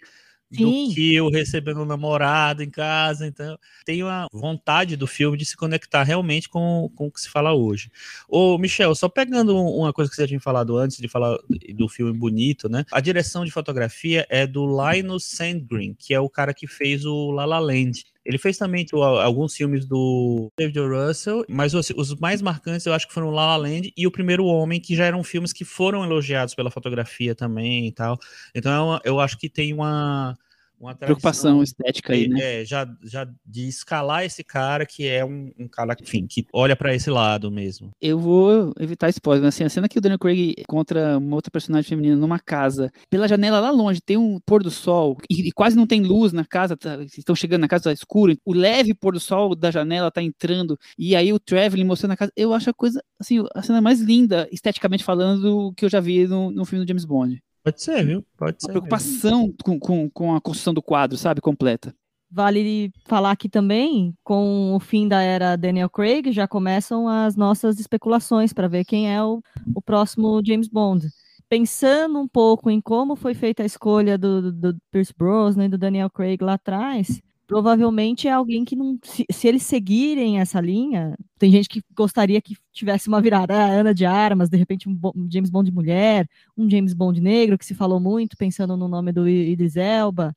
Sim. do que eu recebendo um namorado em casa. Então, tem uma vontade do filme de se conectar realmente com, com o que se fala hoje. Ô, Michel, só pegando uma coisa que você tinha falado antes de falar do filme bonito, né? A direção de fotografia é do Linus Sandgren, que é o cara que fez o La La Land. Ele fez também tipo, alguns filmes do David Russell, mas os, os, mais marcantes eu acho que foram La La Land e O Primeiro Homem, que já eram filmes que foram elogiados pela fotografia também e tal. Então eu acho que tem uma uma preocupação estética aí, né? É, já, já de escalar esse cara que é um, um cara, enfim, que olha para esse lado mesmo. Eu vou evitar spoiler, mas assim, a cena que o Daniel Craig encontra uma outra personagem feminina numa casa, pela janela lá longe, tem um pôr do sol e, e quase não tem luz na casa, tá, estão chegando na casa, tá escuro, o leve pôr do sol da janela tá entrando, e aí o Traveling mostrando a casa, eu acho a coisa, assim, a cena mais linda, esteticamente falando, do que eu já vi no, no filme do James Bond. Pode ser, viu? Pode ser. Uma preocupação com, com, com a construção do quadro, sabe? Completa. Vale falar aqui também, com o fim da era Daniel Craig, já começam as nossas especulações para ver quem é o, o próximo James Bond. Pensando um pouco em como foi feita a escolha do, do, do Pierce Brosnan e do Daniel Craig lá atrás, provavelmente é alguém que não. Se, se, eles seguirem essa linha, tem gente que gostaria que tivesse uma virada. Ah, Ana de Armas, de repente um, um, James Bond de mulher, um James Bond negro, que se falou muito, pensando no nome do Idris Elba.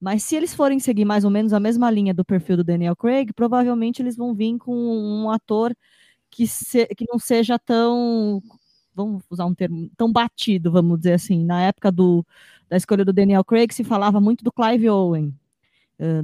Mas se eles forem seguir mais ou menos a mesma linha do perfil do Daniel Craig, provavelmente eles vão vir com um ator que, se, que não seja tão. Vamos usar um termo, tão batido, vamos dizer assim. Na época do, da escolha do Daniel Craig, se falava muito do Clive Owen,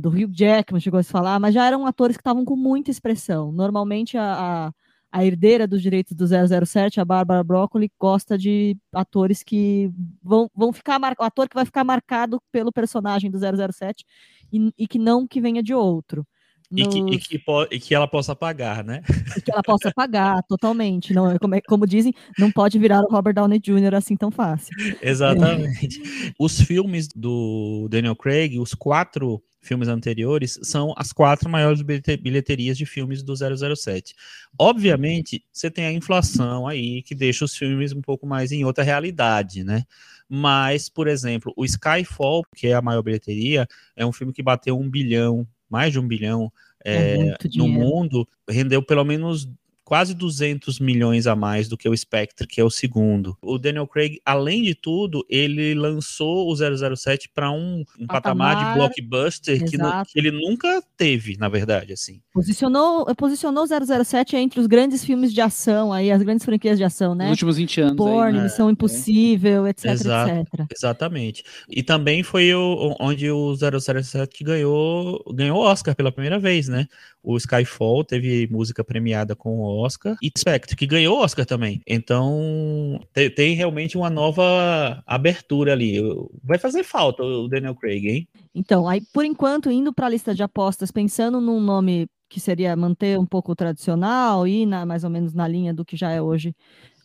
do Hugh Jackman chegou a se falar, mas já eram atores que estavam com muita expressão. Normalmente a, a, a herdeira dos direitos do 007, a Bárbara Broccoli, gosta de atores que vão, vão ficar mar... o ator que vai ficar marcado pelo personagem do 007 e, e que não que venha de outro. E, que, e, que, e, que, ela possa pagar, né? E que ela possa pagar, *laughs* totalmente. Não, como, é, como dizem, não pode virar o Robert Downey Jr. assim tão fácil. Exatamente. É. Os filmes do Daniel Craig, os quatro filmes anteriores, são as quatro maiores bilheterias de filmes do 007. Obviamente, você tem a inflação aí, que deixa os filmes um pouco mais em outra realidade, né? Mas, por exemplo, o Skyfall, que é a maior bilheteria, é um filme que bateu um bilhão, mais de um bilhão é, é no mundo, rendeu pelo menos quase 200 milhões a mais do que o Spectre, que é o segundo. O Daniel Craig, além de tudo, ele lançou o 007 para um, um patamar, patamar, de blockbuster que, no, que, ele nunca teve, na verdade, assim. Posicionou, posicionou 007 entre os grandes filmes de ação, aí as grandes franquias de ação, né? Nos últimos 20 anos. Porn, aí, Missão é, Impossível, etc, Exato, etc. Exatamente. E também foi o, onde o 007 ganhou ganhou Oscar pela primeira vez, né? O Skyfall teve música premiada com o Oscar e Spectre, que ganhou Oscar também. Então, tem, tem realmente uma nova abertura ali. Vai fazer falta o Daniel Craig, hein? Então, aí por enquanto, indo para a lista de apostas, pensando num nome que seria manter um pouco tradicional e na, mais ou menos na linha do que já é hoje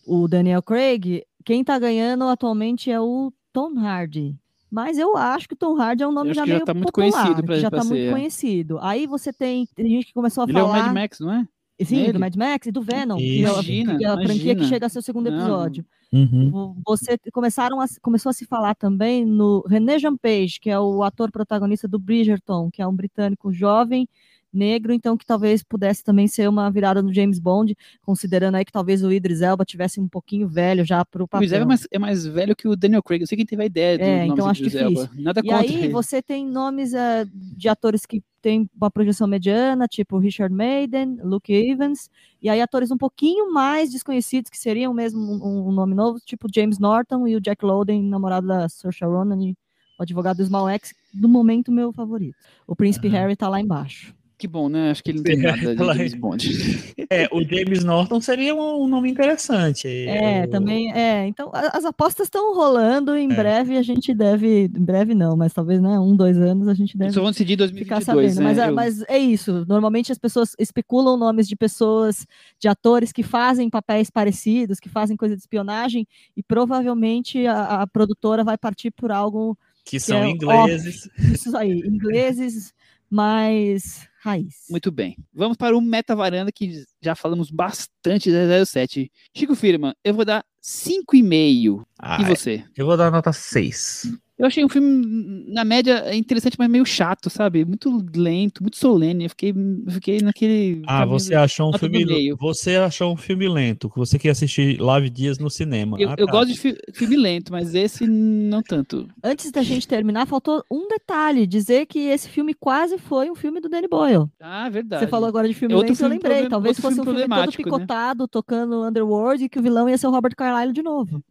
o Daniel Craig, quem está ganhando atualmente é o Tom Hardy. Mas eu acho que o Tom Hardy é um nome já meio já tá muito popular, conhecido pra, já está muito ser, é. conhecido. Aí você tem, tem gente que começou a Ele falar... Ele é o Mad Max, não é? Sim, Nele? do Mad Max e do Venom, imagina, que é a, que é a franquia que chega a ser o segundo episódio. Uhum. Você começaram a, começou a se falar também no René Jean Page, que é o ator protagonista do Bridgerton, que é um britânico jovem negro, então que talvez pudesse também ser uma virada no James Bond, considerando aí que talvez o Idris Elba tivesse um pouquinho velho já para o papel. O Idris Elba é mais, é mais, velho que o Daniel Craig, eu sei quem teve a ideia do é, então acho difícil. Elba. Nada e aí ele. você tem nomes uh, de atores que têm uma projeção mediana, tipo Richard Maiden, Luke Evans, e aí atores um pouquinho mais desconhecidos, que seriam mesmo um, um nome novo, tipo James Norton e o Jack Lowden, namorado da Saoirse Ronan, o advogado do Small X, do momento meu favorito. O Príncipe uhum. Harry tá lá embaixo. Que bom, né? Acho que ele não tem nada de *laughs* James Bond. *laughs* É, o James Norton seria um nome interessante. É, o... também, é. Então, as apostas estão rolando, em é. breve a gente deve, em breve não, mas talvez, né, um, dois anos a gente deve Só vão decidir 2022, ficar sabendo. Né? Mas, é, Eu... mas é isso, normalmente as pessoas especulam nomes de pessoas, de atores que fazem papéis parecidos, que fazem coisa de espionagem, e provavelmente a, a produtora vai partir por algo... Que, que são é ingleses. isso aí, ingleses mais raiz. Muito bem. Vamos para o Meta Varanda, que já falamos bastante da 07. Chico Firma, eu vou dar 5,5. Ah, e você? Eu vou dar nota 6. Eu achei um filme, na média, interessante, mas meio chato, sabe? Muito lento, muito solene. Eu fiquei, fiquei naquele. Ah, você achou um filme. Você achou um filme lento, que você quer assistir Live Dias no cinema. Eu, ah, eu tá. gosto de fi filme lento, mas esse não tanto. Antes da gente terminar, faltou um detalhe: dizer que esse filme quase foi um filme do Danny Boyle. Ah, verdade. Você falou agora de filme é lento, eu lembrei. Talvez fosse um filme todo né? picotado, né? tocando Underworld, e que o vilão ia ser o Robert Carlyle de novo.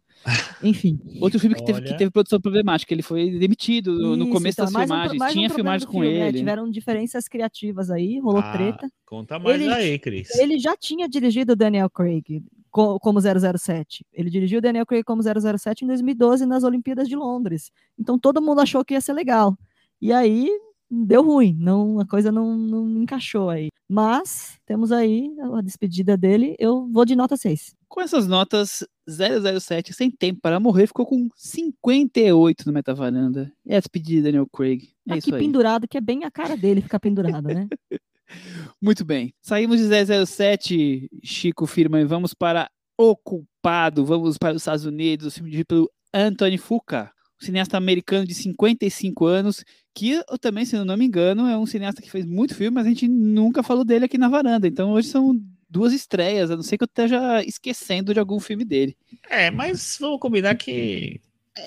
Enfim. Outro filme que teve, que teve produção problemática, ele foi demitido no, no começo então, das filmagens. Um, Tinha um filmagens com filme, né? ele. tiveram diferenças criativas aí, rolou ah, treta. Conta mais ele, aí, Cris. Ele já tinha dirigido o Daniel Craig como 007. Ele dirigiu o Daniel Craig como 007 em 2012 nas Olimpíadas de Londres. Então todo mundo achou que ia ser legal. E aí deu ruim, não, a coisa não, não encaixou aí. Mas temos aí a despedida dele, eu vou de nota 6. Com essas notas, 007, sem tempo para morrer, ficou com 58 no Metavaranda. É a despedida de Daniel Craig. É Aqui pendurado, que é bem a cara dele ficar pendurado, né? *laughs* Muito bem. Saímos de 007, Chico Firma, e vamos para O Culpado. Vamos para os Estados Unidos, o filme dirigido pelo Anthony Fuqua um cineasta americano de 55 anos, que eu também, se não me engano, é um cineasta que fez muito filme, mas a gente nunca falou dele aqui na varanda. Então hoje são duas estreias, a não ser que eu esteja esquecendo de algum filme dele. É, mas vou combinar que.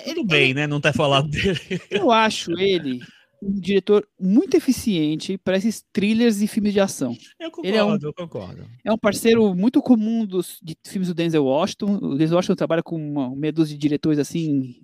Tudo bem, né? Não ter falado dele. Eu acho ele um diretor muito eficiente para esses thrillers e filmes de ação. Eu concordo, é um, eu concordo. É um parceiro muito comum dos de filmes do Denzel Washington. O Denzel Washington trabalha com uma meia dúzia de diretores assim,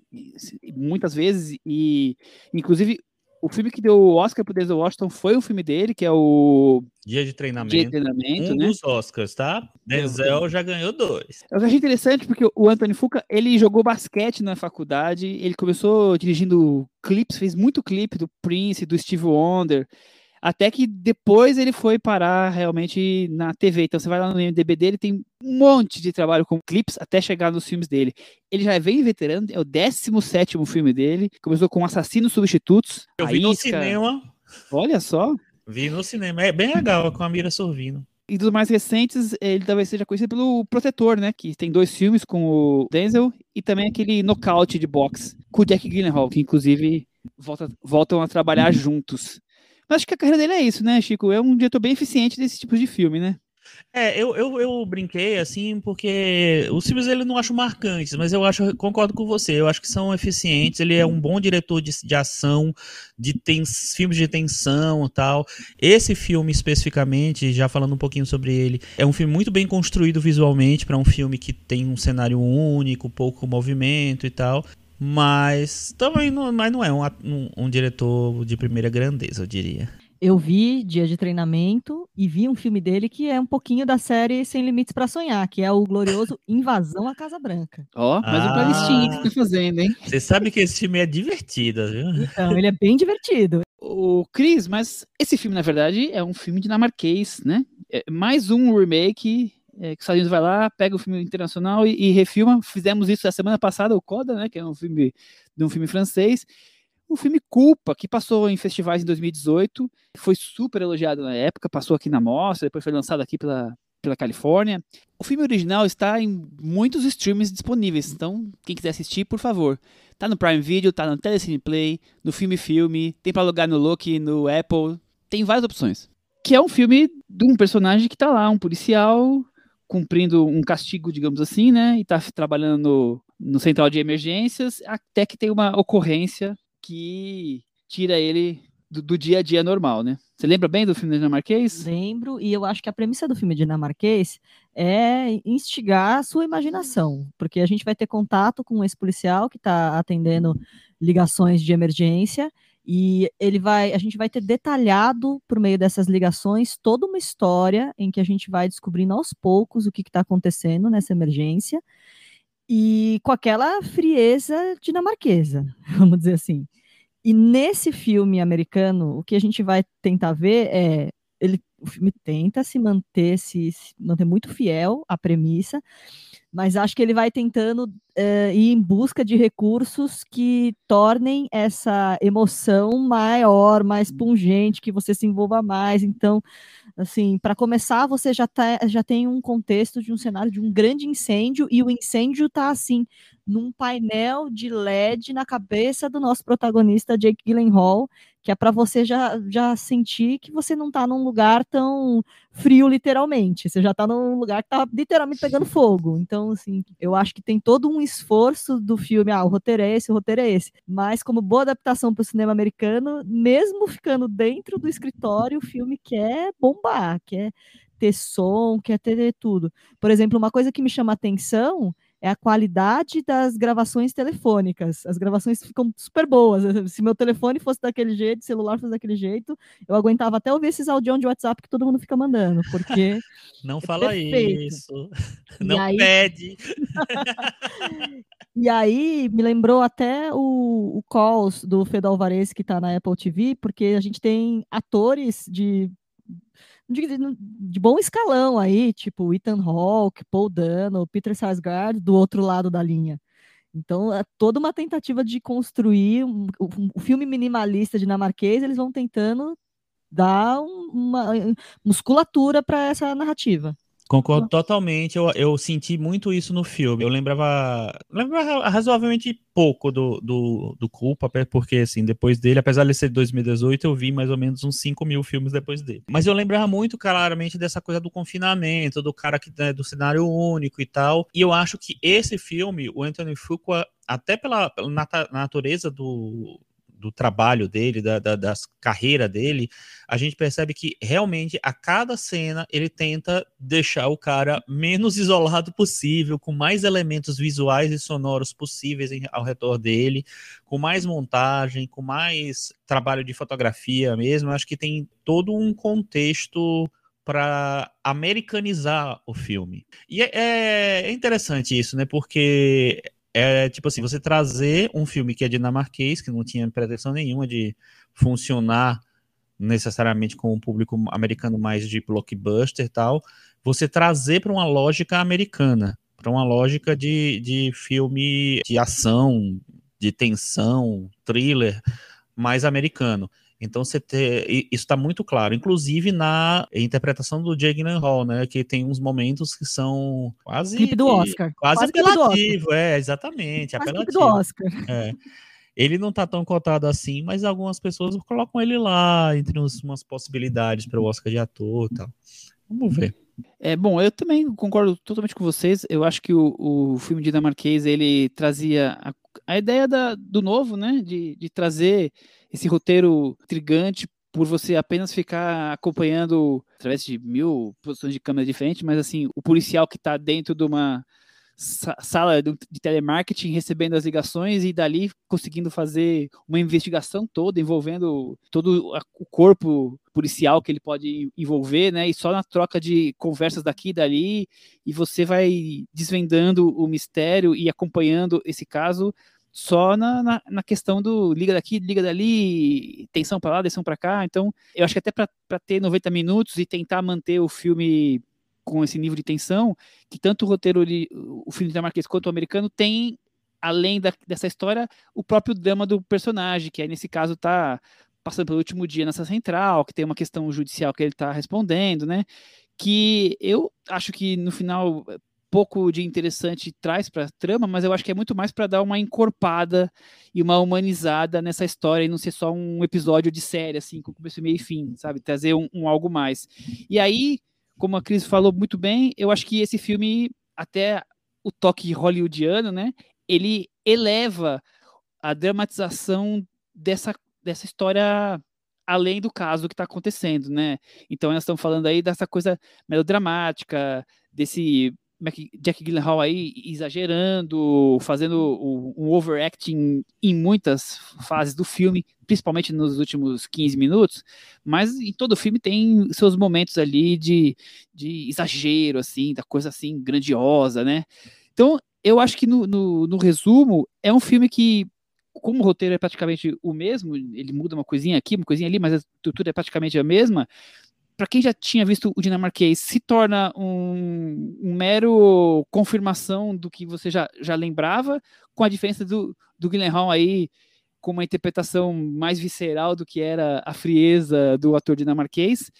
muitas vezes, e inclusive o filme que deu o Oscar pro Denzel Washington foi um filme dele, que é o Dia de treinamento. Dia de Treinamento, um né? dos Oscars, tá? Denzel já ganhou dois. Eu achei interessante porque o Anthony Fuqua, ele jogou basquete na faculdade, ele começou dirigindo clipes, fez muito clipe do Prince, do Steve Wonder, até que depois ele foi parar realmente na TV. Então você vai lá no MDB dele, tem um monte de trabalho com clipes até chegar nos filmes dele. Ele já é bem veterano, é o 17 filme dele, começou com Assassinos Substitutos. Eu vi no Isca. cinema. Olha só. Vi no cinema. É bem legal com a Mira Sorvino. E dos mais recentes, ele talvez seja conhecido pelo Protetor, né? Que tem dois filmes com o Denzel e também aquele nocaute de boxe com o Jack Gyllenhaal, que inclusive volta, voltam a trabalhar juntos. Mas acho que a carreira dele é isso, né, Chico? É um diretor bem eficiente desse tipo de filme, né? É, eu, eu, eu brinquei assim porque os filmes ele não acho marcantes, mas eu acho, concordo com você, eu acho que são eficientes. Ele é um bom diretor de, de ação, de tens, filmes de tensão e tal. Esse filme especificamente, já falando um pouquinho sobre ele, é um filme muito bem construído visualmente para um filme que tem um cenário único, pouco movimento e tal. Mas também não, mas não é um, um, um diretor de primeira grandeza, eu diria. Eu vi Dia de Treinamento e vi um filme dele que é um pouquinho da série Sem Limites para Sonhar, que é o glorioso *laughs* Invasão à Casa Branca. Ó, mais um Ah. pra listinha que você tá fazendo, hein? Você sabe que esse filme é divertido, viu? Então, ele é bem divertido. O Cris, mas esse filme, na verdade, é um filme dinamarquês, né? É mais um remake é, que os Estados vai lá, pega o filme internacional e, e refilma. Fizemos isso a semana passada, o Coda, né? Que é um filme de um filme francês. O filme Culpa, que passou em festivais em 2018, foi super elogiado na época, passou aqui na mostra, depois foi lançado aqui pela, pela Califórnia. O filme original está em muitos streams disponíveis, então quem quiser assistir, por favor. Tá no Prime Video, tá no Telecine Play, no Filme Filme, tem para alugar no Look, no Apple, tem várias opções. Que é um filme de um personagem que tá lá, um policial, cumprindo um castigo, digamos assim, né? E tá trabalhando no, no central de emergências, até que tem uma ocorrência que tira ele do, do dia a dia normal, né? Você lembra bem do filme dinamarquês? Lembro, e eu acho que a premissa do filme dinamarquês é instigar a sua imaginação, porque a gente vai ter contato com esse policial que está atendendo ligações de emergência e ele vai, a gente vai ter detalhado por meio dessas ligações toda uma história em que a gente vai descobrindo aos poucos o que está acontecendo nessa emergência e com aquela frieza dinamarquesa, *laughs* vamos dizer assim. E nesse filme americano, o que a gente vai tentar ver é ele, o filme tenta se manter, se, se manter muito fiel à premissa, mas acho que ele vai tentando eh, ir em busca de recursos que tornem essa emoção maior, mais pungente, que você se envolva mais. Então, assim, para começar, você já, tá, já tem um contexto de um cenário de um grande incêndio, e o incêndio está assim, num painel de LED na cabeça do nosso protagonista, Jake Gyllenhaal, que é para você já, já sentir que você não está num lugar tão frio, literalmente. Você já está num lugar que está literalmente pegando fogo. Então, assim, eu acho que tem todo um esforço do filme. Ah, o roteiro é esse, o roteiro é esse. Mas, como boa adaptação para o cinema americano, mesmo ficando dentro do escritório, o filme quer bombar, quer ter som, quer ter tudo. Por exemplo, uma coisa que me chama atenção é a qualidade das gravações telefônicas. As gravações ficam super boas. Se meu telefone fosse daquele jeito, celular fosse daquele jeito, eu aguentava até ouvir esses audiões de WhatsApp que todo mundo fica mandando, porque *laughs* Não fala perfeito. isso. Não aí- pede. *laughs* E aí me lembrou até o, o Calls do Fedor Alvarez que está na Apple TV, porque a gente tem atores de, de, de bom escalão aí, tipo Ethan Hawke, Paul Dano, Peter Sarsgaard do outro lado da linha. Então, é toda uma tentativa de construir um, um- um filme minimalista dinamarquês, eles vão tentando dar um- uma musculatura para essa narrativa. Concordo totalmente. Eu, eu senti muito isso no filme. Eu lembrava, lembrava razoavelmente pouco do, do, do Culpa, porque, assim, depois dele, apesar de ser de 2018, eu vi mais ou menos uns 5 mil filmes depois dele. Mas eu lembrava muito claramente dessa coisa do confinamento, do cara que né, do cenário único e tal. E eu acho que esse filme, o Anthony Fuqua, até pela, pela natureza do, do trabalho dele, da, da carreira dele, a gente percebe que realmente a cada cena ele tenta deixar o cara menos isolado possível, com mais elementos visuais e sonoros possíveis em, ao redor dele, com mais montagem, com mais trabalho de fotografia mesmo. Acho que tem todo um contexto para americanizar o filme. E é, é, interessante isso, né? Porque é tipo assim, você trazer um filme que é dinamarquês, que não tinha pretensão nenhuma de funcionar necessariamente com um público americano mais de blockbuster e tal, você trazer para uma lógica americana, para uma lógica de, de filme de ação, de tensão, thriller mais americano. Então você ter, isso está muito claro, inclusive na interpretação do Jake Hall, né, que tem uns momentos que são quase clipe do Oscar, quase, quase apelativo, é exatamente, quase apelativo. do Oscar. É. Ele não tá tão cotado assim, mas algumas pessoas colocam ele lá entre uns, umas possibilidades para o Oscar de ator, e tal. Vamos ver. É bom, eu também concordo totalmente com vocês. Eu acho que o, o filme dinamarquês ele trazia a, a ideia da, do novo, né, de, de trazer esse roteiro intrigante por você apenas ficar acompanhando através de mil posições de câmera diferentes, mas assim, o policial que está dentro de uma sala de telemarketing recebendo as ligações e dali conseguindo fazer uma investigação toda envolvendo todo o corpo policial que ele pode envolver, né? E só na troca de conversas daqui e dali e você vai desvendando o mistério e acompanhando esse caso só na, na, na, questão do liga daqui, liga dali, tensão para lá, tensão para cá. Então, eu acho que até para ter 90 minutos e tentar manter o filme com esse nível de tensão, que tanto o roteiro, o filme dinamarquês quanto o americano tem, além da, dessa história, o próprio drama do personagem, que aí nesse caso tá passando pelo último dia nessa central, que tem uma questão judicial que ele está respondendo, né? Que eu acho que no final pouco de interessante traz para a trama, mas eu acho que é muito mais para dar uma encorpada e uma humanizada nessa história e não ser só um episódio de série, assim, com começo, meio e fim, sabe? Trazer um, um algo mais. E aí, como a Cris falou muito bem, eu acho que esse filme, até o toque hollywoodiano, né? Ele eleva a dramatização dessa, dessa história além do caso que está acontecendo, né? Então nós estamos falando aí dessa coisa melodramática, desse Jack Gyllenhaal aí exagerando, fazendo um overacting em muitas fases do filme, principalmente nos últimos 15 minutos, mas em todo filme tem seus momentos ali de, de exagero, assim, da coisa assim grandiosa, né? Então, eu acho que no, no, no resumo, é um filme que como o roteiro é praticamente o mesmo, ele muda uma coisinha aqui, uma coisinha ali, mas a estrutura é praticamente a mesma, para quem já tinha visto o dinamarquês, se torna um, um, mero confirmação do que você já, já lembrava, com a diferença do, do Gyllenhaal aí com uma interpretação mais visceral do que era a frieza do ator dinamarquês.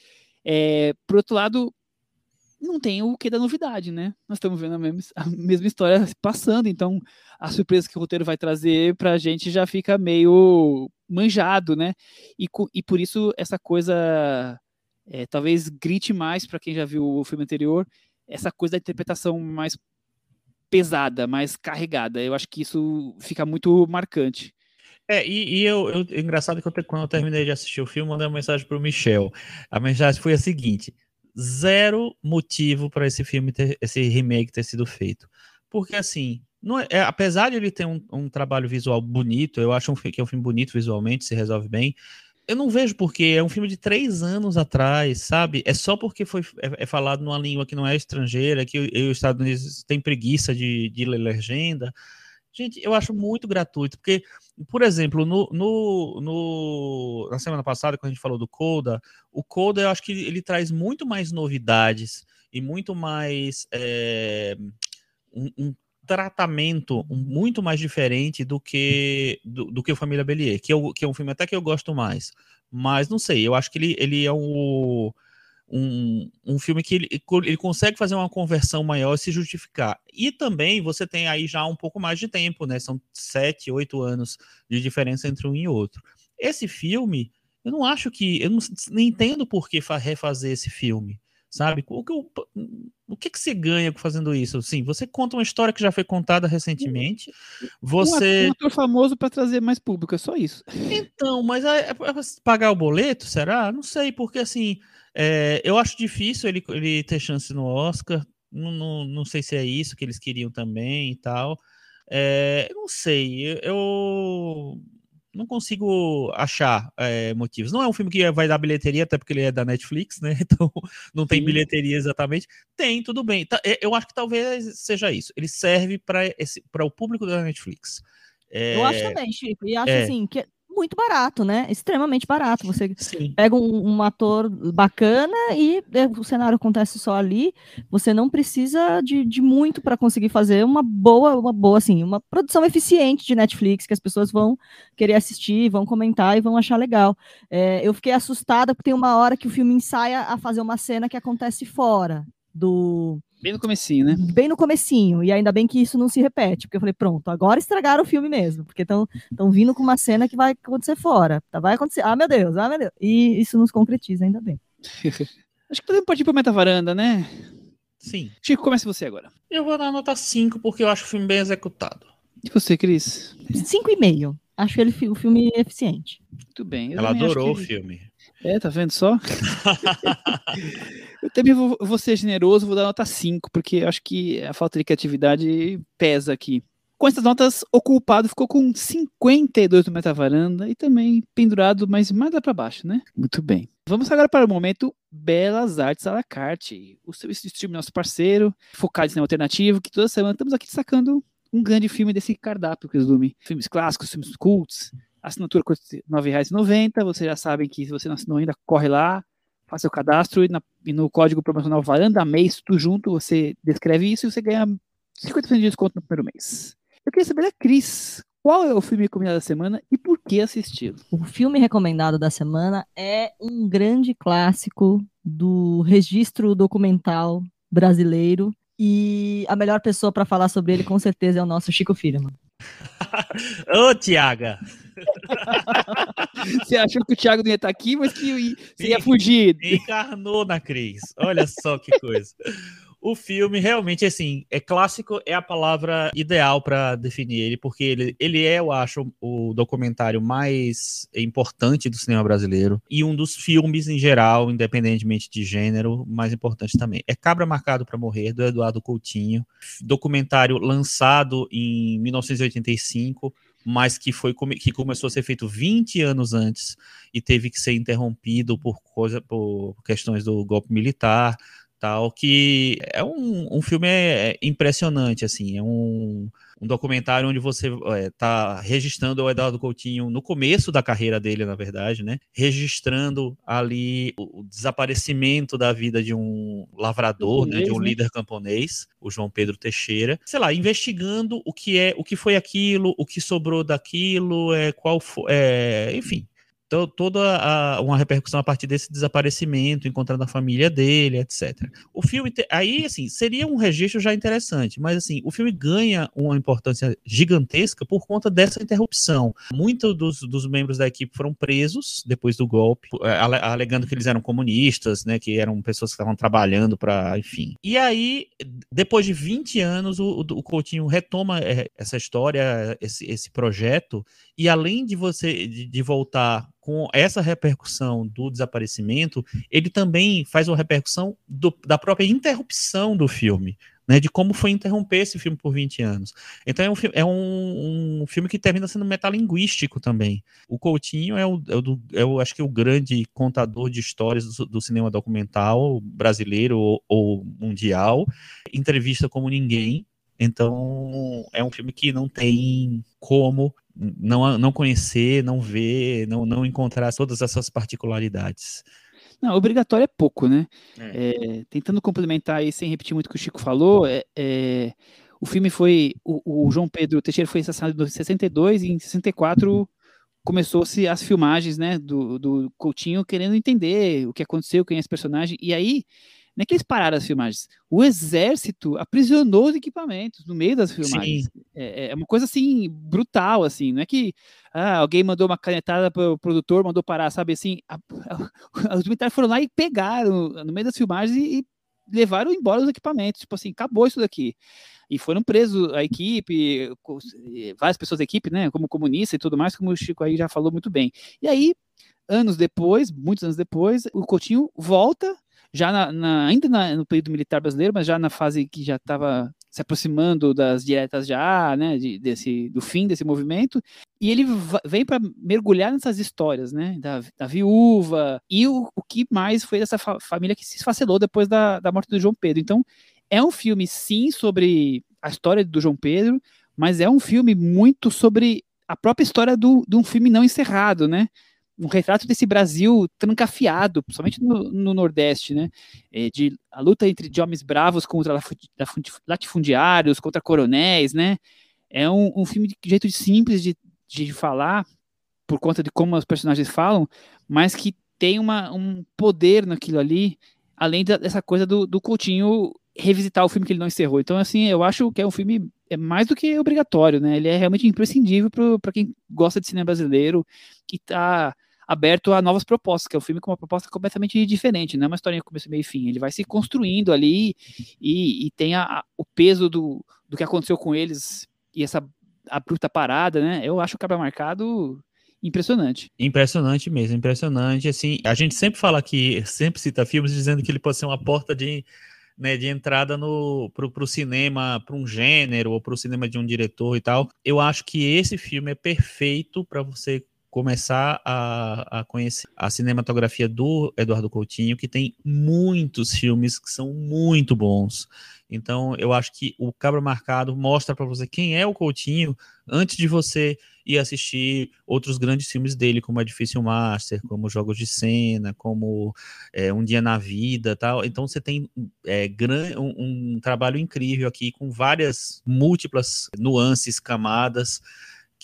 É, por outro lado, não tem o que da novidade, né? Nós estamos vendo a mesma, a mesma história passando, então a surpresa que o roteiro vai trazer para a gente já fica meio manjado, né? E, e por isso essa coisa é, talvez grite mais para quem já viu o filme anterior essa coisa da interpretação mais pesada, mais carregada. Eu acho que isso fica muito marcante. É, e, e eu, eu, é engraçado que eu, quando eu terminei de assistir o filme, mandei uma mensagem para o Michel. A mensagem foi a seguinte: zero motivo para esse filme, ter, esse remake ter sido feito. Porque assim, é, é apesar de ele ter um, um, trabalho visual bonito, eu acho um, que é um filme bonito visualmente, se resolve bem eu não vejo porque é um filme de três anos atrás, sabe? É só porque foi é, é falado numa língua que não é estrangeira, que os Estados Unidos têm preguiça de, de ler legenda. Gente, eu acho muito gratuito, porque, por exemplo, no, no, no, na semana passada, quando a gente falou do Coda, o Coda eu acho que ele traz muito mais novidades e muito mais é, um, um, tratamento muito mais diferente do que do, do que o Família Bellier, que, eu, que é um filme até que eu gosto mais. Mas não sei, eu acho que ele, ele é um, um, um filme que ele, ele consegue fazer uma conversão maior e se justificar. E também você tem aí já um pouco mais de tempo, né? São sete, oito anos de diferença entre um e outro. Esse filme, eu não acho que. Eu não, não entendo por que refazer esse filme sabe? O que, o, o que, que você ganha fazendo isso? Sim, você conta uma história que já foi contada recentemente. Você. Um ator famoso para trazer mais público, é só isso. *laughs* Então, mas é, é pagar o boleto, será? Não sei, porque assim, é, eu acho difícil ele, ele ter chance no Oscar. Não, não, não sei se é isso que eles queriam também e tal. É, não sei, eu não consigo achar é, motivos. Não é um filme que vai dar bilheteria, até porque ele é da Netflix, né? *laughs* Então não tem Sim. bilheteria exatamente. Tem, tudo bem. É, eu acho que talvez seja isso. Ele serve para o público da Netflix. É, eu acho também, Chico. E acho é. assim que muito barato, né? Extremamente barato. Você Sim. pega um, um, ator bacana e é, o cenário acontece só ali. Você não precisa de, de muito para conseguir fazer uma boa, uma boa, assim, uma produção eficiente de Netflix que as pessoas vão querer assistir, vão comentar e vão achar legal. É, eu fiquei assustada porque tem uma hora que o filme ensaia a fazer uma cena que acontece fora do Bem no comecinho, né? Bem no comecinho. E ainda bem que isso não se repete, porque eu falei, pronto, agora estragaram o filme mesmo, porque estão vindo com uma cena que vai acontecer fora. Tá, vai acontecer. Ah, meu Deus, ah, meu Deus. E isso nos concretiza, ainda bem. *laughs* Acho que podemos partir para meta varanda, né? Sim. Chico, comece você agora. Eu vou dar nota 5, porque eu acho o filme bem executado. E você, Cris? 5,5. Acho ele o filme eficiente. Muito bem. Ela adorou o filme. É, tá vendo só? *laughs* Eu também vou, vou, ser generoso, vou dar nota 5, porque acho que a falta de criatividade pesa aqui. Com essas notas, o culpado ficou com 52 no Metavaranda e também pendurado, mas mais lá para baixo, né? Muito bem. Vamos agora para o momento Belas Artes à la carte. O seu stream, nosso parceiro, focado em cinema alternativo, que toda semana estamos aqui destacando um grande filme desse cardápio, que resume filmes clássicos, filmes cults, assinatura custa R$ 9,90. Vocês já sabem que se você não assinou ainda, corre lá, faça seu cadastro e, na, e no código promocional Varanda Mês, tudo junto, você descreve isso e você ganha 50% de desconto no primeiro mês. Eu queria saber da Cris, qual é o filme recomendado da semana e por que assisti-lo? O filme recomendado da semana é um grande clássico do registro documental brasileiro e a melhor pessoa para falar sobre ele com certeza é o nosso Chico Firman. Ô, Tiaga! *laughs* Você achou que o Thiago não ia estar aqui, mas que você ia fugir. Encarnou na Cris. Olha só que coisa. O filme realmente, assim, é clássico, é a palavra ideal para definir ele, porque ele, ele é, eu acho, o documentário mais importante do cinema brasileiro e um dos filmes em geral, independentemente de gênero, mais importante também. É Cabra Marcado para Morrer, do Eduardo Coutinho, documentário lançado em 1985 mas que foi que começou a ser feito 20 anos antes e teve que ser interrompido por coisa por questões do golpe militar tal que é um, um filme é, impressionante assim é um um documentário onde você está é, registrando o Eduardo Coutinho no começo da carreira dele, na verdade, né? Registrando ali o, o desaparecimento da vida de um lavrador, né? De um né? líder camponês, o João Pedro Teixeira. Sei lá, investigando o que é, o que foi aquilo, o que sobrou daquilo, é, qual foi, é, enfim, toda a, uma repercussão a partir desse desaparecimento, encontrando a família dele, etc. O filme, aí, assim, seria um registro já interessante, mas, assim, o filme ganha uma importância gigantesca por conta dessa interrupção. Muitos dos, dos membros da equipe foram presos depois do golpe, é, alegando que eles eram comunistas, né, que eram pessoas que estavam trabalhando para, enfim. E aí, depois de 20 anos, o, o Coutinho retoma é, essa história, esse, esse projeto, e além de você de, de voltar com essa repercussão do desaparecimento, ele também faz uma repercussão do, da própria interrupção do filme, né, de como foi interromper esse filme por 20 anos. Então é um, é um, um filme que termina sendo metalinguístico também. O Coutinho é o, é o, é o acho que o grande contador de histórias do, do cinema documental brasileiro ou, ou mundial, entrevista como ninguém, então, é um filme que não tem como não, não conhecer, não ver, não, não encontrar todas essas particularidades. Não, obrigatório é pouco, né? É. É, tentando complementar aí, sem repetir muito o que o Chico falou, é, é o filme foi. O, o, João Pedro Teixeira foi assassinado em 62 e em 64 começou-se as filmagens né, do, do Coutinho querendo entender o que aconteceu, quem é esse personagem. E aí não é que eles pararam as filmagens. O exército aprisionou os equipamentos no meio das filmagens. É, é, uma coisa assim, brutal, assim. Não é que ah, alguém mandou uma canetada para o produtor, mandou parar, sabe assim. A, a, *laughs* os militares foram lá e pegaram no meio das filmagens e, e levaram embora os equipamentos. Tipo assim, acabou isso daqui. E foram presos a equipe, várias pessoas da equipe, né? Como comunista e tudo mais, como o Chico aí já falou muito bem. E aí, anos depois, muitos anos depois, o Coutinho volta já na, na, ainda na, no período militar brasileiro, mas já na fase que já estava se aproximando das diretas já, né, de, desse, do fim desse movimento, e ele vem para mergulhar nessas histórias, né, da, da viúva, e o, o, que mais foi dessa fa família que se esfacelou depois da, da morte do João Pedro. Então, é um filme, sim, sobre a história do João Pedro, mas é um filme muito sobre a própria história do, de um filme não encerrado, né, um retrato desse Brasil trancafiado, principalmente no, no Nordeste, né? É, de a luta entre de homens bravos contra latifundiários, contra coronéis, né? É um, um filme de jeito simples de, de falar, por conta de como os personagens falam, mas que tem uma, um poder naquilo ali, além da, dessa coisa do, do Coutinho revisitar o filme que ele não encerrou. Então, assim, eu acho que é um filme é mais do que obrigatório, né? Ele é realmente imprescindível para quem gosta de cinema brasileiro, que está aberto a novas propostas, que é um filme com uma proposta completamente diferente, não é uma historinha começo, meio e fim. Ele vai se construindo ali e, e tem a, a, o peso do, do que aconteceu com eles e essa abrupta parada, né? Eu acho o Cabra Marcado impressionante. Impressionante mesmo, impressionante. Assim, a gente sempre fala aqui, sempre cita filmes dizendo que ele pode ser uma porta de, né, de entrada no pro, pro cinema, para um gênero ou para o cinema de um diretor e tal. Eu acho que esse filme é perfeito para você começar a, a conhecer a cinematografia do Eduardo Coutinho, que tem muitos filmes que são muito bons. Então, eu acho que o Cabra Marcado mostra para você quem é o Coutinho antes de você ir assistir outros grandes filmes dele, como Edifício Master, como Jogos de Cena, como é, Um Dia na Vida tal. Então, você tem é, um, um trabalho incrível aqui, com várias múltiplas nuances, camadas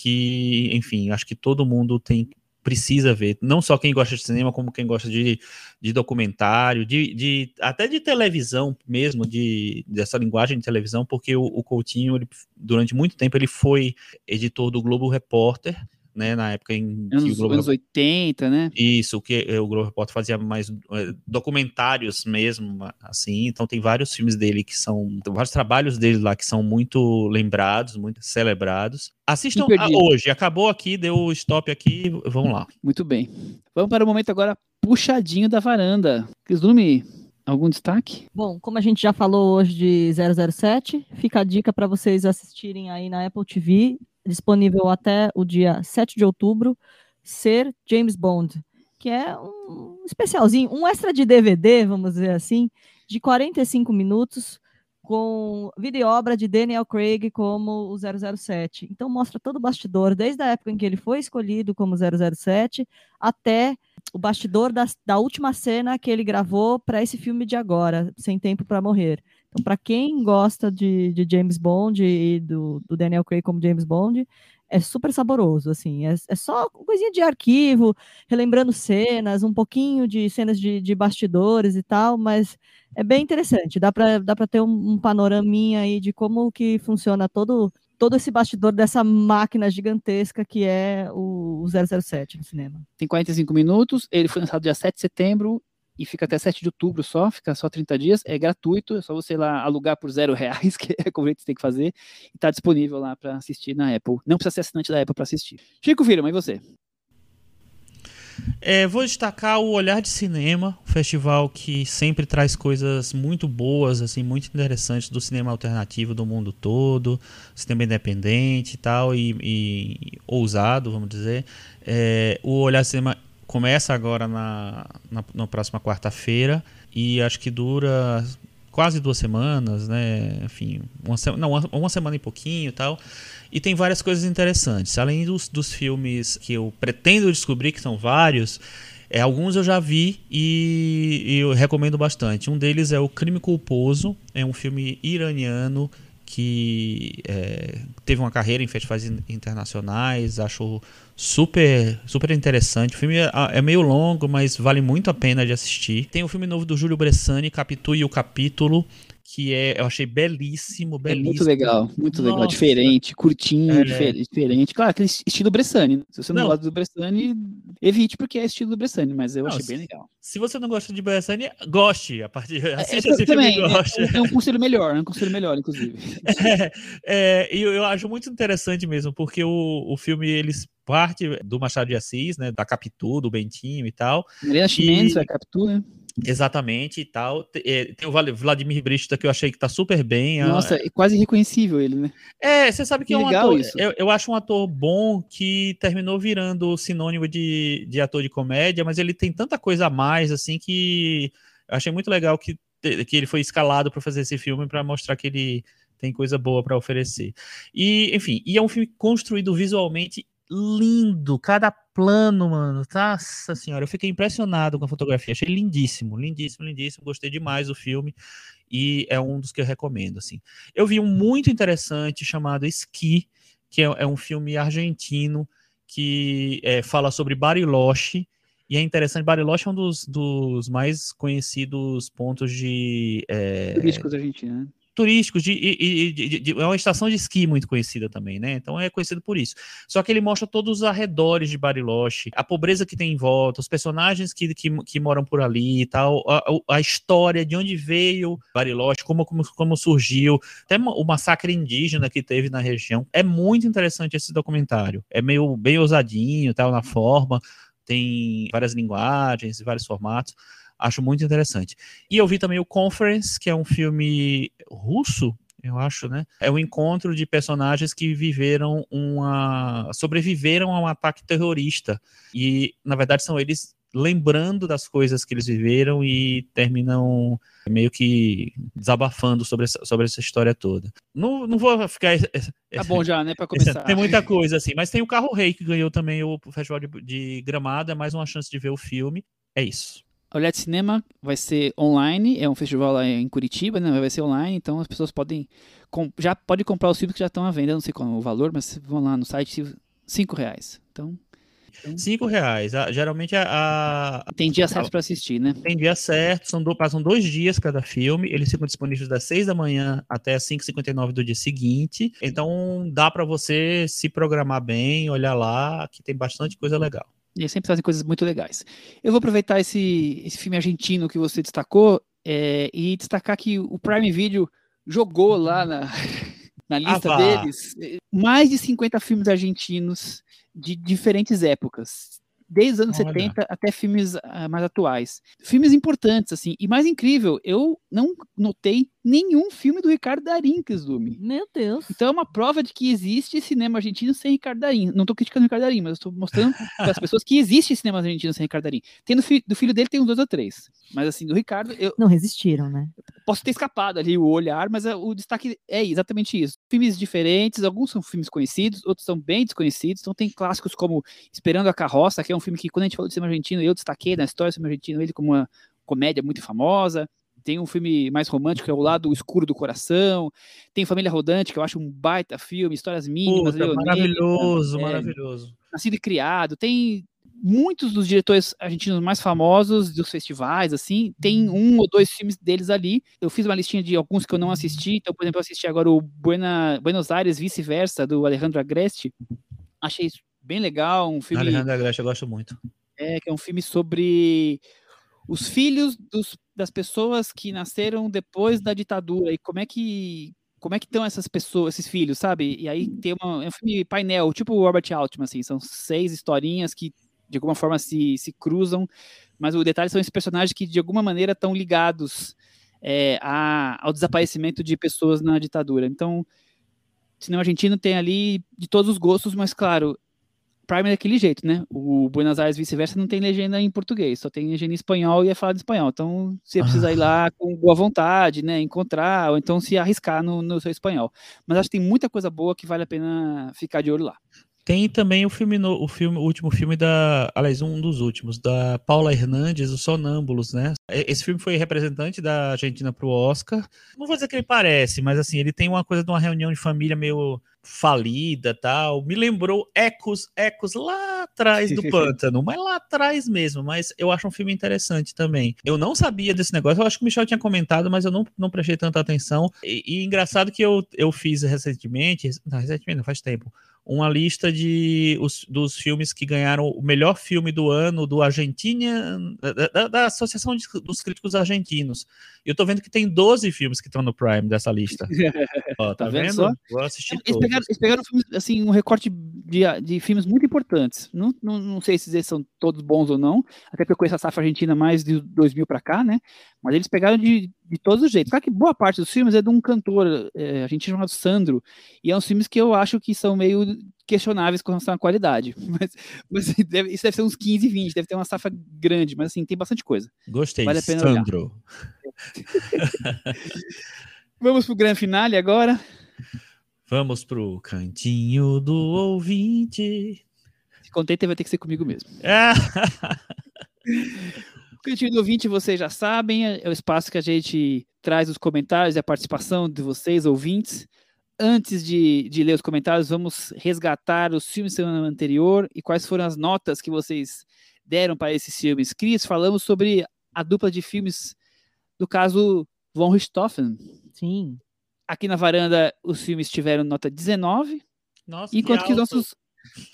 que, enfim, acho que todo mundo tem precisa ver, não só quem gosta de cinema, como quem gosta de, de documentário, de, de até de televisão mesmo, de dessa linguagem de televisão, porque o, o Coutinho, ele, durante muito tempo, ele foi editor do Globo Repórter, né, na época em anos, que o Globo anos 80, né? Isso, que o Globo Repórter fazia mais é, documentários mesmo, assim, então tem vários filmes dele que são, vários trabalhos dele lá que são muito lembrados, muito celebrados. Assistam a, hoje, acabou aqui, deu o stop aqui, vamos lá. Muito bem. Vamos para o momento agora puxadinho da varanda. Kisumi, Algum destaque? Bom, como a gente já falou hoje de 007, fica a dica para vocês assistirem aí na Apple TV disponível até o dia 7 de outubro, Ser James Bond, que é um especialzinho, um extra de DVD, vamos dizer assim, de 45 minutos, com vida e obra de Daniel Craig como o 007. Então mostra todo o bastidor, desde a época em que ele foi escolhido como 007 até o bastidor da, da última cena que ele gravou para esse filme de agora, Sem Tempo para Morrer. Então, para quem gosta de, de, James Bond e do, do, Daniel Craig como James Bond, é super saboroso, assim, é, é, só coisinha de arquivo, relembrando cenas, um pouquinho de cenas de, de bastidores e tal, mas é bem interessante, dá para dá ter um, um panoraminha aí de como que funciona todo, todo esse bastidor dessa máquina gigantesca que é o, o 007 no cinema. Tem 45 minutos, ele foi lançado dia 7 de setembro e fica até 7 de outubro só, fica só 30 dias, é gratuito, é só você ir lá alugar por zero reais, *laughs* que é como a gente tem que fazer, e tá disponível lá para assistir na Apple. Não precisa ser assinante da Apple para assistir. Chico Firma, e você? É, vou destacar o Olhar de Cinema, um festival que sempre traz coisas muito boas, assim, muito interessantes do cinema alternativo do mundo todo, cinema independente e tal, e, e ousado, vamos dizer. É, o Olhar de Cinema começa agora na, na, na próxima quarta-feira e acho que dura quase duas semanas, né? Enfim, uma, não, uma, uma semana e pouquinho e tal. E tem várias coisas interessantes. Além dos, dos filmes que eu pretendo descobrir, que são vários, é, alguns eu já vi e, e, eu recomendo bastante. Um deles é O Crime Culposo, é um filme iraniano que é, teve uma carreira em festivais internacionais, acho super super interessante. O filme é, é, meio longo, mas vale muito a pena de assistir. Tem o um filme novo do Júlio Bressani, Capitu e o Capítulo, que é, eu achei belíssimo, belíssimo. É muito legal, muito Nossa. legal, diferente, curtinho, é. diferente. Claro, aquele estilo Bressani. Né? Se você não, não, gosta do Bressani, evite porque é estilo do Bressani, mas eu não, achei bem legal. Se você não gosta de Bressani, goste a partir é, assista é, esse também, filme goste. É, é, um conselho melhor, é um conselho melhor, inclusive. *laughs* É, e eu, eu acho muito interessante mesmo, porque o, o filme eles parte do Machado de Assis, né, da Capitu, do Bentinho e tal. Helena Chimenez, a Capitu, né? Exatamente e tal. É, tem o Vladimir Brista que eu achei que tá super bem. Nossa, é quase reconhecível ele, né? É, você sabe que, que é um ator. Isso. Eu, eu acho um ator bom que terminou virando sinônimo de, de ator de comédia, mas ele tem tanta coisa a mais, assim, que eu achei muito legal que, que ele foi escalado para fazer esse filme para mostrar que ele tem coisa boa para oferecer. E, enfim, e é um filme construído visualmente lindo, cada plano, mano. Nossa senhora, eu fiquei impressionado com a fotografia. Achei lindíssimo, lindíssimo, lindíssimo. Gostei demais do filme e é um dos que eu recomendo, assim. Eu vi um muito interessante chamado Ski, que é, é um filme argentino que é, fala sobre Bariloche. E é interessante, Bariloche é um dos, dos mais conhecidos pontos de. É, Turísticos argentinos, né? Turísticos, de, de, de, é uma estação de esqui muito conhecida também, né? Então é conhecido por isso. Só que ele mostra todos os arredores de Bariloche, a pobreza que tem em volta, os personagens que, que, que moram por ali e tal, a, a, história de onde veio Bariloche, como, como, como surgiu, até o massacre indígena que teve na região. É muito interessante esse documentário. É meio bem ousadinho, tal, na forma, tem várias linguagens, vários formatos. Acho muito interessante. E eu vi também o Conference, que é um filme russo, eu acho, né? É um encontro de personagens que viveram uma. sobreviveram a um ataque terrorista. E, na verdade, são eles lembrando das coisas que eles viveram e terminam meio que desabafando sobre essa, sobre essa história toda. Não, não vou ficar. Tá bom já, né, para começar. Tem muita coisa assim, mas tem o Carro Rei que ganhou também o Festival de, de Gramado, é mais uma chance de ver o filme. É isso. A Olhar de Cinema vai ser online, é um festival lá em Curitiba, né? Vai ser online, então as pessoas podem já podem comprar os filmes que já estão à venda, não sei qual é o valor, mas vão lá no site, cinco reais. Então, então cinco reais. geralmente a, tem dia certo para assistir, né? Tem dia certo, são do, passam dois dias cada filme. Eles ficam disponíveis das seis da manhã até as 5h59 do dia seguinte. Então dá para você se programar bem, olhar lá, que tem bastante coisa legal. E eles sempre fazem coisas muito legais. Eu vou aproveitar esse, esse filme argentino que você destacou é, e destacar que o Prime Video jogou lá na, *laughs* na lista ah, deles mais de 50 filmes argentinos de diferentes épocas desde os anos Olha. 70 até filmes uh, mais atuais. Filmes importantes, assim. E mais incrível, eu não notei nenhum filme do Ricardo Darim, Kisumi. Meu Deus. Então é uma prova de que existe cinema argentino sem Ricardo Darim. Não estou criticando o Ricardo Darim, mas estou mostrando *laughs* para as pessoas que existe cinema argentino sem Ricardo Darim. Tem do, fi do, filho dele tem uns dois ou três. Mas assim, do Ricardo, eu... Não resistiram, né? Posso ter escapado ali o olhar, mas é, o destaque é exatamente isso. Filmes diferentes, alguns são filmes conhecidos, outros são bem desconhecidos. Então tem clássicos como Esperando a Carroça, que é um filme que quando a gente falou de cinema argentino, eu destaquei na história do cinema argentino ele como uma comédia muito famosa. Tem um filme mais romântico, que é O Lado Escuro do Coração. Tem Família Rodante, que eu acho um baita filme, histórias mínimas. Puta, maravilhoso, é, maravilhoso. Nascido e Criado. Tem muitos dos diretores argentinos mais famosos dos festivais, assim, tem uhum. um ou dois filmes deles ali. Eu fiz uma listinha de alguns que eu não assisti. Então, por exemplo, eu assisti agora o Buena, Buenos Aires Vice-Versa, do Alejandro Agreste. Achei isso bem legal, um filme... Alejandro Agreste eu gosto muito. É, que é um filme sobre os filhos dos, das pessoas que nasceram depois da ditadura e como é que como é que estão essas pessoas, esses filhos, sabe? E aí tem uma, é um filme painel, tipo o Robert Altman, assim, são seis historinhas que de alguma forma se, se cruzam, mas o detalhe são esses personagens que de alguma maneira estão ligados é, a, ao desaparecimento de pessoas na ditadura. Então, cinema argentino tem ali de todos os gostos, mas claro, Prime é daquele jeito, né? O Buenos Aires vice-versa não tem legenda em português, só tem legenda em espanhol e é falado em espanhol. Então você *laughs* precisa ir lá com boa vontade, né? Encontrar, ou então se arriscar no, no seu espanhol. Mas acho que tem muita coisa boa que vale a pena ficar de olho lá. Tem também o filme, no, o filme, o último filme da, aliás, um dos últimos, da Paula Hernandes, Os Sonâmbulos, né? Esse filme foi representante da Argentina pro Oscar. Não vou dizer que ele parece, mas assim, ele tem uma coisa de uma reunião de família meio falida tal. Me lembrou Ecos, Ecos lá atrás do *laughs* pântano, mas lá atrás mesmo. Mas eu acho um filme interessante também. Eu não sabia desse negócio, eu acho que o Michel tinha comentado, mas eu não, não prestei tanta atenção. E, e engraçado que eu, eu fiz recentemente, não, recentemente não faz tempo, uma lista de os, dos filmes que ganharam o melhor filme do ano do Argentina, da, da, Associação de, dos Críticos Argentinos. E eu tô vendo que tem 12 filmes que estão no Prime dessa lista. *laughs* Ó, tá, tá, vendo? vendo? Vou assistir eles todos. Pegaram, eles pegaram assim, um recorte de, de filmes muito importantes. Não, não, não sei se eles são todos bons ou não, até porque eu conheço a safra argentina mais de 2000 para cá, né? Mas eles pegaram de, de todos os jeitos. Claro que boa parte dos filmes é de um cantor é, argentino chamado Sandro, e é uns filmes que eu acho que são meio questionáveis com relação à qualidade. *laughs* Mas, mas deve, isso deve ser uns 15, 20, deve ter uma safra grande, mas assim, tem bastante coisa. Gostei, vale a pena Sandro. *laughs* Vamos pro grande finale agora. Vamos pro cantinho do ouvinte. Se contente, vai ter que ser comigo mesmo. É. *laughs* O Cantinho do Ouvinte, vocês já sabem, é o espaço que a gente traz os comentários e a participação de vocês, ouvintes. Antes de, de ler os comentários, vamos resgatar os filmes da semana anterior e quais foram as notas que vocês deram para esses filmes. Cris, falamos sobre a dupla de filmes do caso Von Richthofen. Sim. Aqui na varanda, os filmes tiveram nota 19. Nossa, enquanto que, que os nossos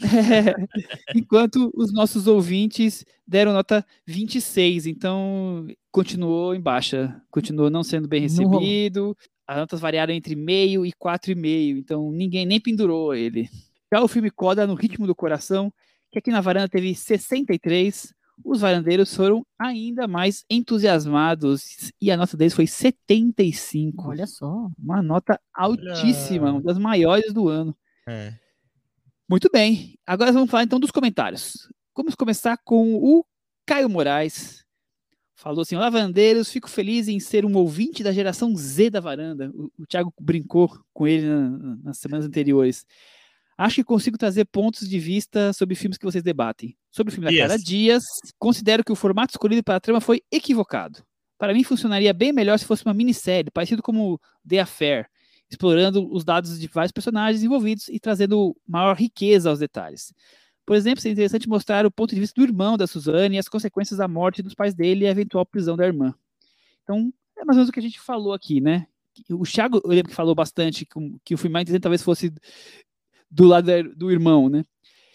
é, *laughs* enquanto os nossos ouvintes deram nota 26, então continuou em baixa, continuou não sendo bem recebido. As notas variaram entre meio e 4,5, então ninguém nem pendurou ele. Já o filme Coda no Ritmo do Coração, que aqui na varanda teve 63, os varandeiros foram ainda mais entusiasmados e a nota deles foi 75. Olha só. Uma nota altíssima, Olha. uma das maiores do ano. É. Muito bem. Agora vamos falar então dos comentários. Vamos começar com o Caio Moraes. Falou assim: Lavandeiros, fico feliz em ser um ouvinte da geração Z da varanda. O, o Thiago brincou com ele na, nas semanas anteriores. Acho que consigo trazer pontos de vista sobre filmes que vocês debatem. Sobre o filme da yes. Cara Dias, considero que o formato escolhido para a trama foi equivocado. Para mim, funcionaria bem melhor se fosse uma minissérie, parecido como The Affair, explorando os dados de vários personagens envolvidos e trazendo maior riqueza aos detalhes. Por exemplo, seria interessante mostrar o ponto de vista do irmão da Suzane e as consequências da morte dos pais dele e a eventual prisão da irmã. Então, é mais ou menos o que a gente falou aqui, né? O Thiago, eu lembro que falou bastante que, que o filme mais interessante talvez fosse do lado do irmão, né?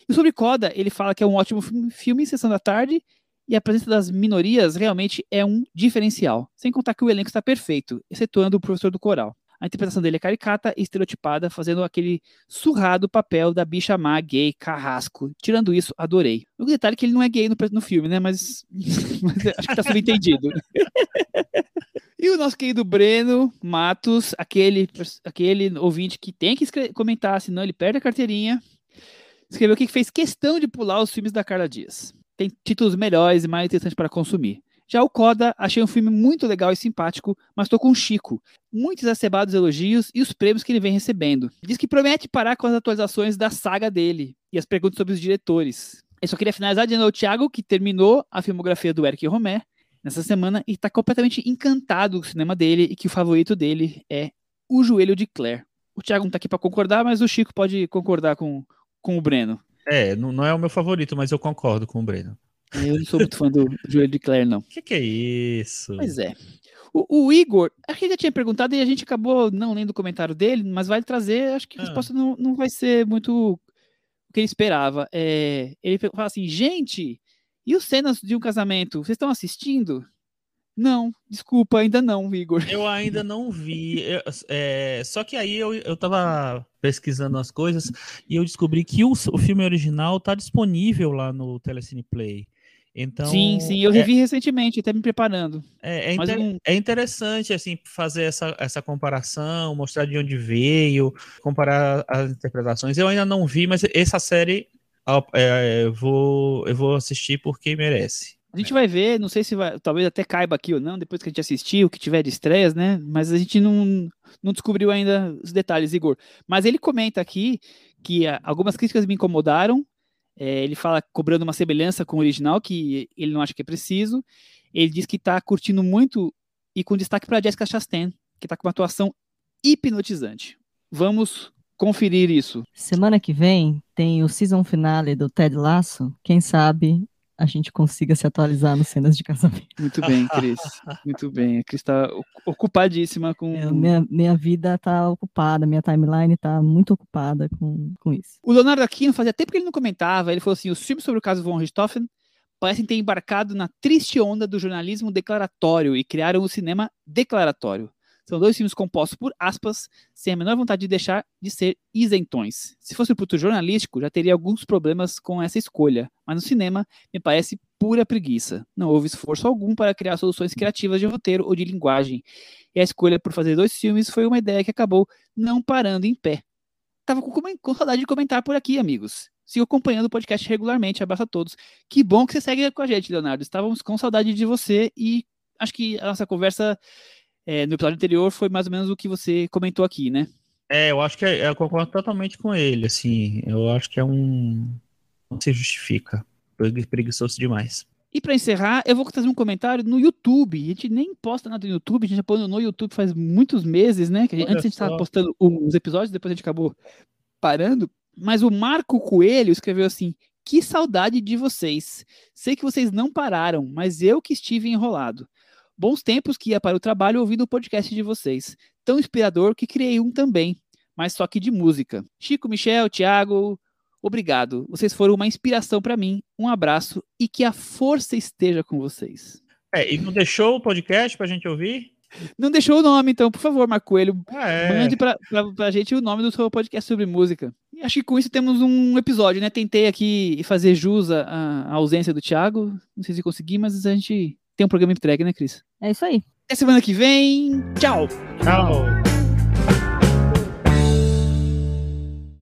E sobre Coda, ele fala que é um ótimo filme, filme em sessão da tarde e a presença das minorias realmente é um diferencial. Sem contar que o elenco está perfeito, excetuando o professor do coral. A interpretação dele é caricata e estereotipada, fazendo aquele surrado papel da bicha má gay carrasco. Tirando isso, adorei. O detalhe é que ele não é gay no, no filme, né? Mas, *laughs* mas acho que tá subentendido. E o nosso querido Breno Matos, aquele, aquele ouvinte que tem que comentar, senão ele perde a carteirinha, escreveu que fez questão de pular os filmes da Carla Dias. Tem títulos melhores e mais interessantes para consumir. Já o Coda, achei um filme muito legal e simpático, mas estou com o Chico. Muitos acebados elogios e os prêmios que ele vem recebendo. Diz que promete parar com as atualizações da saga dele e as perguntas sobre os diretores. Eu só queria finalizar dizendo ao Thiago que terminou a filmografia do Eric Romer nessa semana e está completamente encantado com o cinema dele e que o favorito dele é O Joelho de Claire. O Thiago não está aqui para concordar, mas o Chico pode concordar com, com o Breno. É, não é o meu favorito, mas eu concordo com o Breno. Eu não sou muito fã do Joelho de Claire, não. O que, que, é isso? Pois é. O, o Igor, a gente já tinha perguntado e a gente acabou não lendo o comentário dele, mas vai trazer, acho que a ah. resposta não, não vai ser muito o que ele esperava. É, ele fala assim, gente, e os cenas de um casamento, vocês estão assistindo? Não, desculpa, ainda não, Igor. Eu ainda não vi. Eu, é, só que aí eu, eu tava pesquisando as coisas e eu descobri que o, o filme original tá disponível lá no Telecine Play. Então, sim, sim, eu revi é, recentemente, até me preparando. É, é, inter, um... é, interessante assim fazer essa, essa comparação, mostrar de onde veio, comparar as interpretações. Eu ainda não vi, mas essa série é, eu, vou, eu vou assistir porque merece. A gente vai ver, não sei se vai, talvez até caiba aqui ou não, depois que a gente assistir, o que tiver de estreias, né? Mas a gente não, não descobriu ainda os detalhes, Igor. Mas ele comenta aqui que ah, algumas críticas me incomodaram. É, ele fala cobrando uma semelhança com o original, que ele não acha que é preciso. Ele diz que está curtindo muito e com destaque para Jessica Chastain, que está com uma atuação hipnotizante. Vamos conferir isso. Semana que vem tem o season finale do Ted Lasso. Quem sabe a gente consiga se atualizar nas cenas de casamento. Muito bem, Cris. *laughs* Muito bem. A Cris está ocupadíssima com. É, minha, minha vida está ocupada, minha timeline está muito ocupada com, com isso. O Leonardo Aquino fazia tempo que ele não comentava. Ele falou assim: os filmes sobre o caso von Richthofen parecem ter embarcado na triste onda do jornalismo declaratório e criaram o cinema declaratório. São dois filmes compostos por aspas, sem a menor vontade de deixar de ser isentões. Se fosse o produto jornalístico, já teria alguns problemas com essa escolha, mas no cinema me parece pura preguiça. Não houve esforço algum para criar soluções criativas de roteiro ou de linguagem. E a escolha por fazer dois filmes foi uma ideia que acabou não parando em pé. Tava com, com saudade de comentar por aqui, amigos. Sigo acompanhando o podcast regularmente. Abraço a todos. Que bom que você segue com a gente, Leonardo. Estávamos com saudade de você e acho que a nossa conversa é, no episódio anterior foi mais ou menos o que você comentou aqui, né? É, eu acho que é, eu concordo totalmente com ele, assim, eu acho que é um... não se justifica, preguiçoso demais. E para encerrar, eu vou trazer um comentário no YouTube. A gente nem posta nada no YouTube, a gente já põe no YouTube faz muitos meses, né? Que a gente, antes a gente estava postando os episódios, depois a gente acabou parando. Mas o Marco Coelho escreveu assim: Que saudade de vocês. Sei que vocês não pararam, mas eu que estive enrolado. Bons tempos que ia para o trabalho ouvindo o podcast de vocês. Tão inspirador que criei um também, mas só que de música. Chico, Michel, Thiago, obrigado. Vocês foram uma inspiração para mim. Um abraço e que a força esteja com vocês. É, e não deixou o podcast para a gente ouvir? Não deixou o nome, então, por favor, Marco Coelho, ah, é. mande para a gente o nome do seu podcast sobre música. E acho que com isso temos um episódio, né? Tentei aqui fazer jus à ausência do Thiago. Não sei se consegui, mas a gente tem um programa entregue, né, Cris? É isso aí. Até semana que vem. Tchau. Tchau.